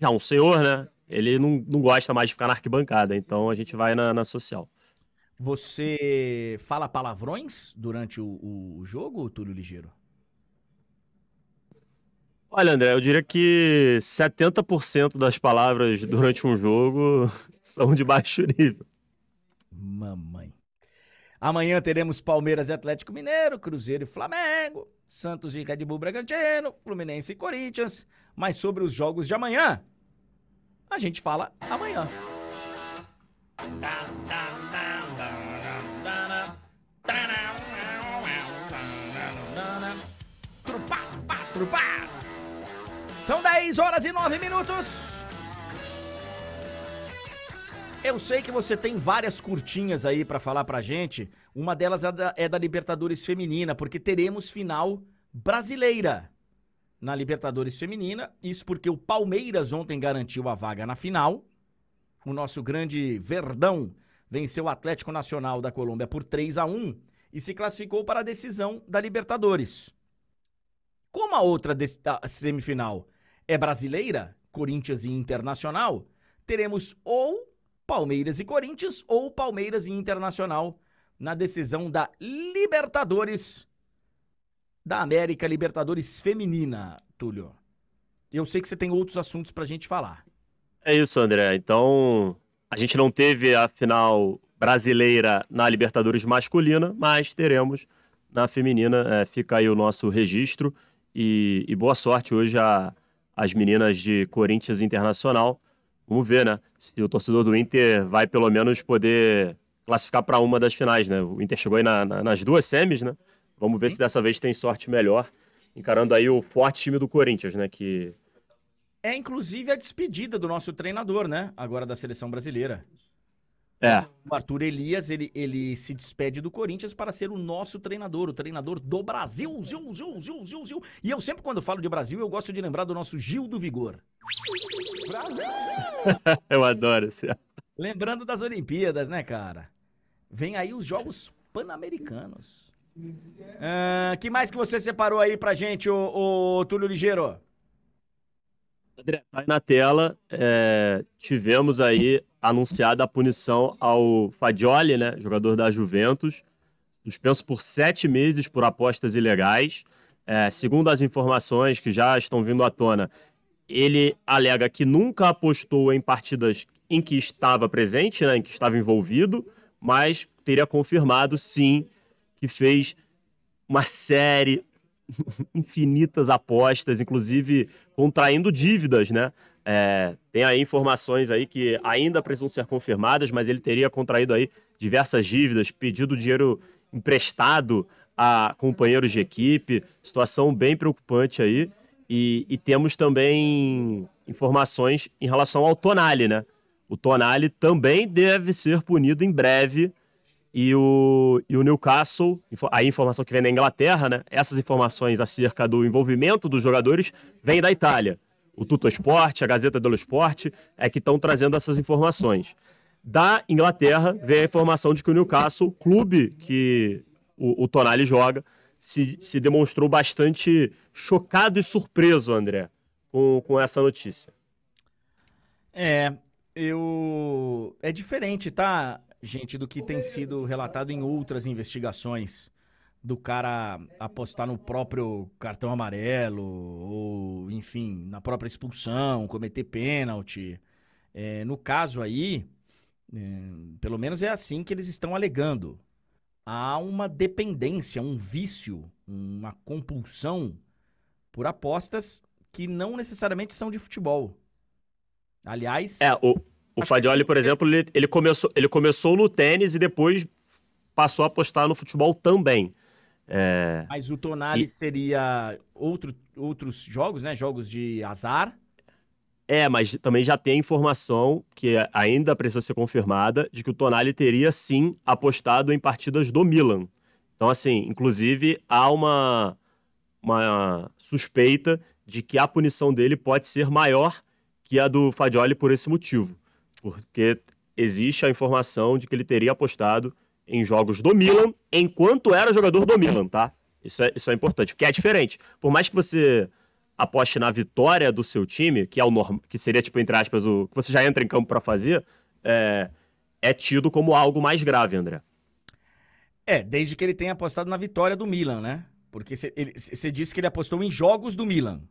É um senhor, né? ele não, não gosta mais de ficar na arquibancada, então a gente vai na, na social.
Você fala palavrões durante o, o jogo, Túlio Ligeiro?
Olha, André, eu diria que 70% das palavras durante um jogo são de baixo nível.
Mamãe. Amanhã teremos Palmeiras e Atlético Mineiro, Cruzeiro e Flamengo, Santos e Red Bull Bragantino, Fluminense e Corinthians. Mas sobre os jogos de amanhã, a gente fala amanhã. São 10 horas e 9 minutos. Eu sei que você tem várias curtinhas aí para falar pra gente. Uma delas é da, é da Libertadores Feminina, porque teremos final brasileira. na Libertadores Feminina. Isso porque o Palmeiras ontem garantiu a vaga na final. O nosso grande Verdão venceu o Atlético Nacional da Colômbia por 3 a 1 e se classificou para a decisão da Libertadores. Como a outra semifinal é brasileira, Corinthians e Internacional, teremos ou Palmeiras e Corinthians ou Palmeiras e Internacional na decisão da Libertadores da América Libertadores Feminina, Túlio. Eu sei que você tem outros assuntos pra gente falar.
É isso, André. Então, a gente não teve a final brasileira na Libertadores masculina, mas teremos na feminina. É, fica aí o nosso registro. E, e boa sorte hoje as meninas de Corinthians Internacional. Vamos ver, né? Se o torcedor do Inter vai pelo menos poder classificar para uma das finais, né? O Inter chegou aí na, na, nas duas semis, né? Vamos ver Sim. se dessa vez tem sorte melhor, encarando aí o forte time do Corinthians, né? Que
é inclusive a despedida do nosso treinador, né? Agora da seleção brasileira.
É.
O Arthur Elias, ele, ele se despede do Corinthians para ser o nosso treinador, o treinador do Brasil. Zil, zil, zil, zil, zil. E eu sempre, quando falo de Brasil, eu gosto de lembrar do nosso Gil do Vigor.
Brasil! eu adoro esse.
Lembrando das Olimpíadas, né, cara? Vem aí os Jogos Pan-Americanos. Uh, que mais que você separou aí pra gente, o, o Túlio Ligeiro?
André, tá aí na tela, é, tivemos aí anunciada a punição ao Fagioli, né, jogador da Juventus, suspenso por sete meses por apostas ilegais. É, segundo as informações que já estão vindo à tona, ele alega que nunca apostou em partidas em que estava presente, né, em que estava envolvido, mas teria confirmado sim que fez uma série, infinitas apostas, inclusive contraindo dívidas, né? É, tem aí informações aí que ainda precisam ser confirmadas, mas ele teria contraído aí diversas dívidas, pedido dinheiro emprestado a companheiros de equipe, situação bem preocupante aí. E, e temos também informações em relação ao Tonali, né? O Tonali também deve ser punido em breve e o, e o Newcastle, a informação que vem da Inglaterra, né? Essas informações acerca do envolvimento dos jogadores vêm da Itália. O Tutto Sport, a Gazeta dello Sport, é que estão trazendo essas informações. Da Inglaterra vem a informação de que o Newcastle, clube que o, o Tonali joga, se, se demonstrou bastante chocado e surpreso, André, com, com essa notícia.
É, eu. É diferente, tá? Gente, do que tem sido relatado em outras investigações. Do cara apostar no próprio cartão amarelo, ou, enfim, na própria expulsão, cometer pênalti. É, no caso aí, é, pelo menos é assim que eles estão alegando. Há uma dependência, um vício, uma compulsão por apostas que não necessariamente são de futebol. Aliás.
É, o, o Fadioli, por exemplo, ele, ele, começou, ele começou no tênis e depois passou a apostar no futebol também.
É... Mas o Tonali e... seria outro, outros jogos, né? Jogos de azar.
É, mas também já tem informação que ainda precisa ser confirmada de que o Tonali teria sim apostado em partidas do Milan. Então, assim, inclusive há uma, uma suspeita de que a punição dele pode ser maior que a do Fadioli por esse motivo porque existe a informação de que ele teria apostado em jogos do Milan enquanto era jogador do Milan, tá? Isso é, isso é importante, porque é diferente. Por mais que você aposte na vitória do seu time, que é o que seria, tipo, entre aspas, o que você já entra em campo para fazer, é... é tido como algo mais grave, André.
É, desde que ele tenha apostado na vitória do Milan, né? Porque você disse que ele apostou em jogos do Milan.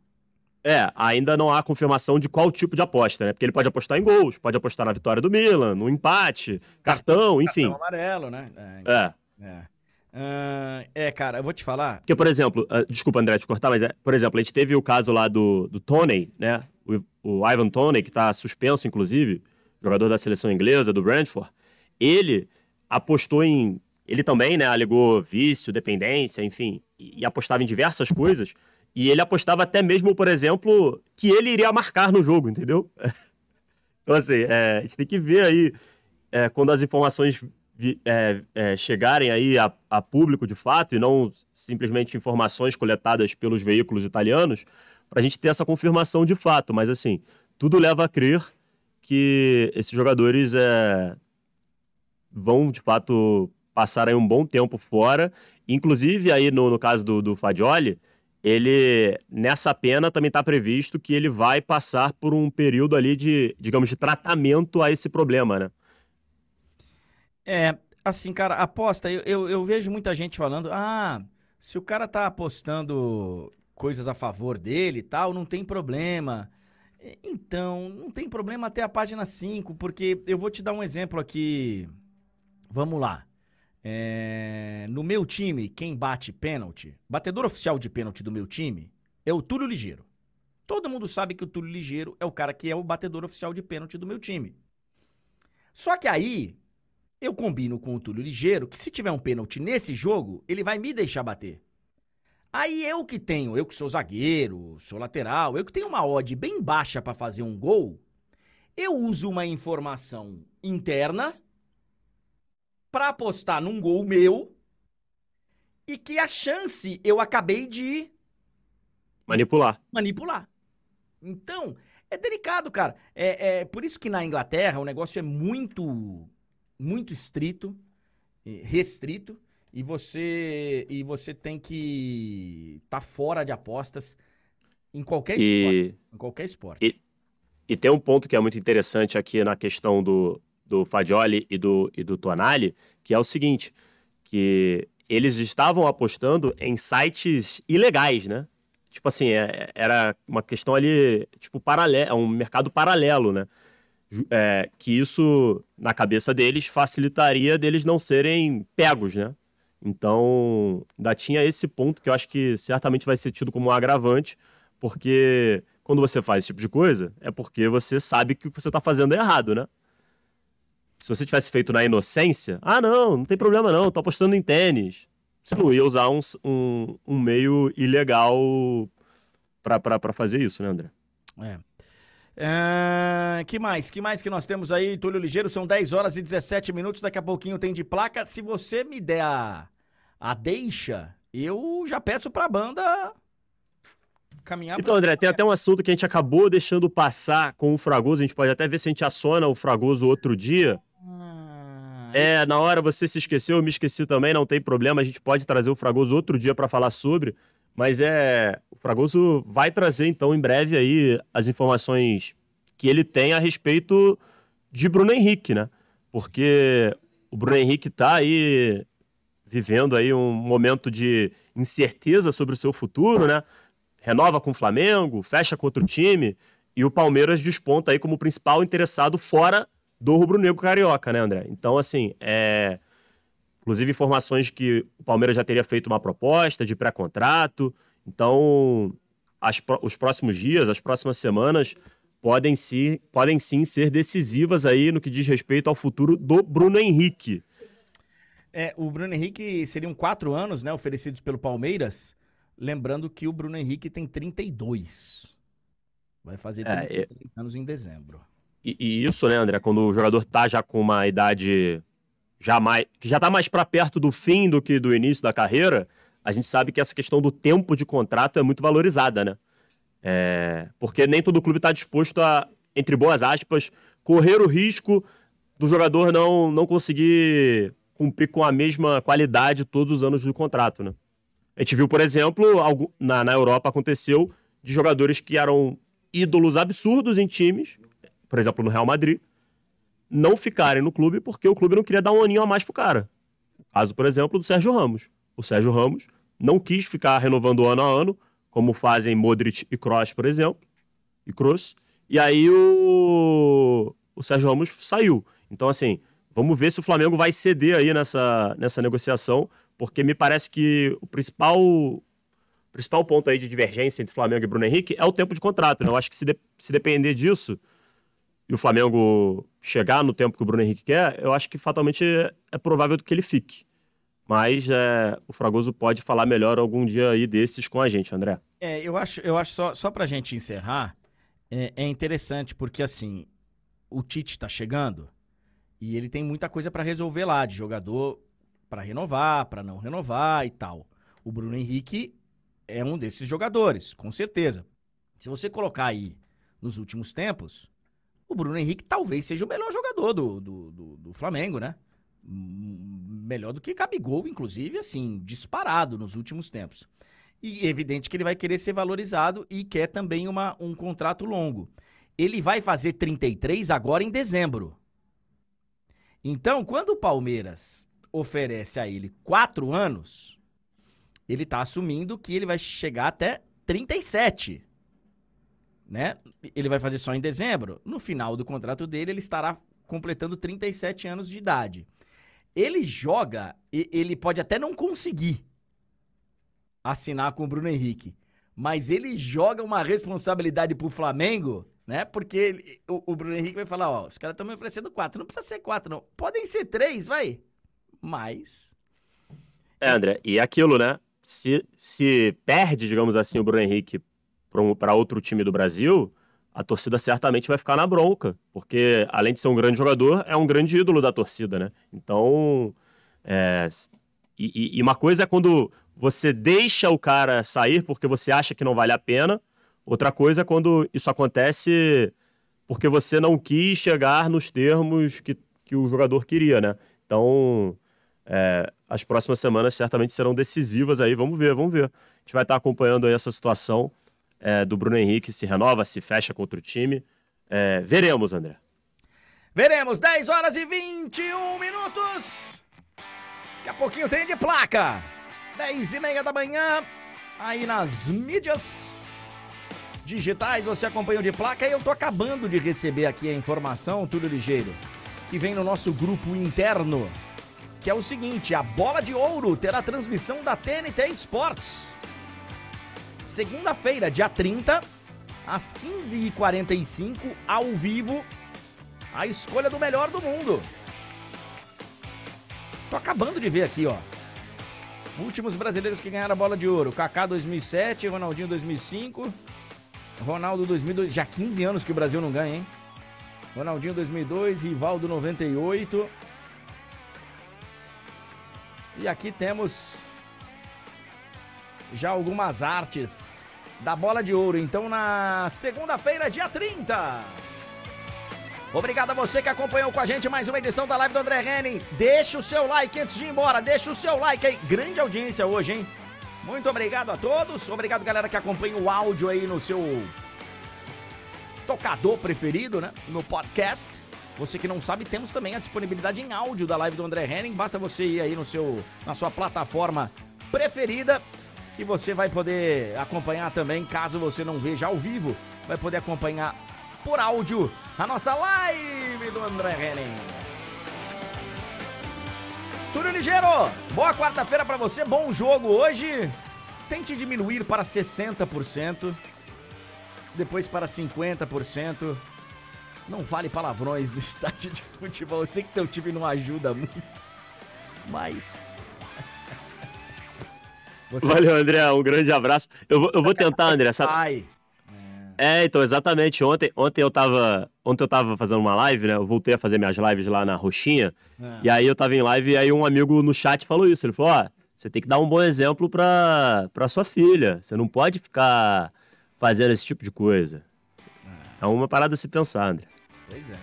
É, ainda não há confirmação de qual tipo de aposta, né? Porque ele pode apostar em gols, pode apostar na vitória do Milan, no empate, cartão, enfim. Cartão
amarelo, né?
É. É,
é. Uh, é cara, eu vou te falar.
Porque, por exemplo, uh, desculpa, André, te cortar, mas, é, por exemplo, a gente teve o caso lá do, do Tony, né? O, o Ivan Tony, que tá suspenso, inclusive, jogador da seleção inglesa, do Brentford. Ele apostou em. Ele também, né? Alegou vício, dependência, enfim, e, e apostava em diversas coisas e ele apostava até mesmo, por exemplo, que ele iria marcar no jogo, entendeu? Então, assim, é, a gente tem que ver aí, é, quando as informações é, é, chegarem aí a, a, público de fato, e não simplesmente informações coletadas pelos veículos italianos, para a gente ter essa confirmação de fato. Mas assim, tudo leva a crer que esses jogadores é, vão de fato passar aí um bom tempo fora. Inclusive, aí no, no caso do, do Fagioli, ele nessa pena também está previsto que ele vai passar por um período ali de, digamos, de tratamento a esse problema, né?
É, assim, cara, aposta, eu, eu, eu, vejo muita gente falando, ah, se o cara tá apostando coisas a favor dele e tal, não tem problema. Então, não tem problema até a página 5, porque eu vou te dar um exemplo aqui. Vamos lá. É... No meu time, quem bate pênalti, batedor oficial de pênalti do meu time é o Túlio Ligeiro. Todo mundo sabe que o Túlio Ligeiro é o cara que é o batedor oficial de pênalti do meu time. Só que aí, eu combino com o Túlio Ligeiro que se tiver um pênalti nesse jogo, ele vai me deixar bater. Aí eu que tenho, eu que sou zagueiro, sou lateral, eu que tenho uma odd bem baixa para fazer um gol, eu uso uma informação interna para apostar num gol meu e que a chance eu acabei de
manipular.
Manipular. Então, é delicado, cara. É, é por isso que na Inglaterra o negócio é muito, muito estrito, restrito e você e você tem que estar tá fora de apostas em qualquer e, esporte, em qualquer esporte.
E, e, tem um ponto que é muito interessante aqui na questão do, do Fagioli e do, e do Tonali, que é o seguinte, que eles estavam apostando em sites ilegais, né? Tipo assim, é, era uma questão ali, tipo, paralelo, é um mercado paralelo, né? É, que isso, na cabeça deles, facilitaria deles não serem pegos, né? Então, ainda tinha esse ponto que eu acho que certamente vai ser tido como um agravante, porque quando você faz esse tipo de coisa, é porque você sabe que o que você está fazendo é errado, né? Se você tivesse feito na inocência, ah, não, não tem problema não, tô apostando em tênis. Você não ia usar um, um, um meio ilegal para fazer isso, né, André?
É. Uh, que mais? Que mais que nós temos aí, Túlio Ligeiro? São 10 horas e 17 minutos. Daqui a pouquinho tem de placa. Se você me der a, a deixa, eu já peço pra banda caminhar.
Então, André, tem até um assunto que a gente acabou deixando passar com o Fragoso. A gente pode até ver se a gente aciona o Fragoso outro dia. Ah, é, na hora você se esqueceu, eu me esqueci também, não tem problema. A gente pode trazer o Fragoso outro dia para falar sobre. Mas é. O Fragoso vai trazer, então, em breve aí as informações que ele tem a respeito de Bruno Henrique, né? Porque o Bruno Henrique tá aí vivendo aí um momento de incerteza sobre o seu futuro, né? Renova com o Flamengo, fecha com outro time e o Palmeiras desponta aí como principal interessado fora do rubro-negro carioca, né, André? Então, assim, é... inclusive informações que o Palmeiras já teria feito uma proposta de pré-contrato. Então, as, os próximos dias, as próximas semanas podem, sim, podem sim ser decisivas aí no que diz respeito ao futuro do Bruno Henrique.
É, o Bruno Henrique seriam quatro anos, né, oferecidos pelo Palmeiras. Lembrando que o Bruno Henrique tem 32. Vai fazer 30 é, anos em dezembro.
E, e, isso, né, André, quando o jogador tá já com uma idade já mais, que já tá mais para perto do fim do que do início da carreira, a gente sabe que essa questão do tempo de contrato é muito valorizada, né? É, porque nem todo clube está disposto a, entre boas aspas, correr o risco do jogador não, não conseguir cumprir com a mesma qualidade todos os anos do contrato, né? A gente viu, por exemplo, na, na Europa aconteceu de jogadores que eram ídolos absurdos em times, por exemplo, no Real Madrid, não ficarem no clube porque o clube não queria dar um aninho a mais pro cara. Caso, por exemplo, do Sérgio Ramos. O Sérgio Ramos não quis ficar renovando ano a ano, como fazem Modric e Kroos, por exemplo, e Kroos. E aí o, o Sérgio Ramos saiu. Então, assim, Vamos ver se o Flamengo vai ceder aí nessa, nessa negociação, porque me parece que o principal, o principal ponto aí de divergência entre Flamengo e Bruno Henrique é o tempo de contrato. Né? Eu acho que se, de, se depender disso e o Flamengo chegar no tempo que o Bruno Henrique quer, eu acho que fatalmente é, provável que ele fique. Mas é, o Fragoso pode falar melhor algum dia aí desses com a gente, André.
É, eu acho, eu acho só, só pra gente encerrar, é, é interessante porque assim, o Tite tá chegando, e ele tem muita coisa para resolver lá, de jogador para renovar, para não renovar e tal. O Bruno Henrique é um desses jogadores, com certeza. Se você colocar aí nos últimos tempos, o Bruno Henrique talvez seja o melhor jogador do, do, do, do Flamengo, né? Melhor do que Gabigol, inclusive, assim, disparado nos últimos tempos. E é evidente que ele vai querer ser valorizado e quer também uma, um contrato longo. Ele vai fazer 33 agora em dezembro. Então, quando o Palmeiras oferece a ele quatro anos, ele está assumindo que ele vai chegar até 37. Né? Ele vai fazer só em dezembro. No final do contrato dele, ele estará completando 37 anos de idade. Ele joga, ele pode até não conseguir assinar com o Bruno Henrique, mas ele joga uma responsabilidade pro Flamengo, né? Porque ele, o, o, Bruno Henrique vai falar, ó, os caras estão me oferecendo quatro, não precisa ser quatro, não. Podem ser três, vai. Mas.
É, André, e aquilo, né? Se, se perde, digamos assim, o Bruno Henrique para outro time do Brasil, a torcida certamente vai ficar na bronca, porque além de ser um grande jogador, é um grande ídolo da torcida, né? Então, é, e, e, uma coisa é quando você deixa o cara sair porque você acha que não vale a pena, outra coisa é quando isso acontece porque você não quis chegar nos termos que, que o jogador queria, né? Então, é, as próximas semanas certamente serão decisivas aí, vamos ver, vamos ver. A gente vai estar acompanhando aí essa situação é, do Bruno Henrique se renova, se fecha contra o time. É, veremos, André.
Veremos, 10 horas e 21 minutos. Daqui a pouquinho tem de placa. 10 e meia da manhã, aí nas mídias digitais, você acompanha o de placa. E eu tô acabando de receber aqui a informação, tudo ligeiro, que vem no nosso grupo interno, que é o seguinte: a bola de ouro terá transmissão da TNT Esportes segunda-feira, dia 30, às 15h45, ao vivo, a escolha do melhor do mundo. Tô acabando de ver aqui, ó. Últimos brasileiros que ganharam a bola de ouro: Kaká 2007, Ronaldinho 2005, Ronaldo 2002. Já 15 anos que o Brasil não ganha, hein? Ronaldinho 2002, Rivaldo 98. E aqui temos já algumas artes da bola de ouro. Então, na segunda-feira, dia 30. Obrigado a você que acompanhou com a gente mais uma edição da live do André Henning. Deixa o seu like antes de ir embora, deixa o seu like aí. Grande audiência hoje, hein? Muito obrigado a todos. Obrigado, galera, que acompanha o áudio aí no seu tocador preferido, né? No podcast. Você que não sabe, temos também a disponibilidade em áudio da live do André Henning. Basta você ir aí no seu, na sua plataforma preferida que você vai poder acompanhar também, caso você não veja ao vivo, vai poder acompanhar por áudio a nossa live do André Henning. Túlio Ligeiro, boa quarta-feira para você, bom jogo hoje. Tente diminuir para 60%, depois para 50%. Não fale palavrões no estádio de futebol. Eu sei que teu time não ajuda muito, mas
você... Valeu, André. Um grande abraço. Eu vou, eu vou tentar, André. Sabe...
Ai.
É, então, exatamente. Ontem, ontem, eu tava, ontem eu tava fazendo uma live, né? Eu voltei a fazer minhas lives lá na Roxinha. É. E aí eu tava em live e aí um amigo no chat falou isso. Ele falou: ó, você tem que dar um bom exemplo pra, pra sua filha. Você não pode ficar fazendo esse tipo de coisa. É, é uma parada a se pensar, André.
Pois é.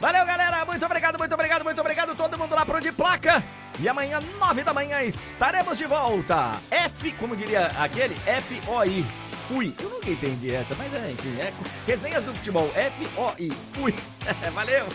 Valeu, galera. Muito obrigado, muito obrigado, muito obrigado. Todo mundo lá pro de placa. E amanhã, nove da manhã, estaremos de volta. F, como diria aquele, F-O-I. Fui. Eu nunca entendi essa, mas é, enfim, é resenhas do futebol. F-O-I. Fui. Valeu.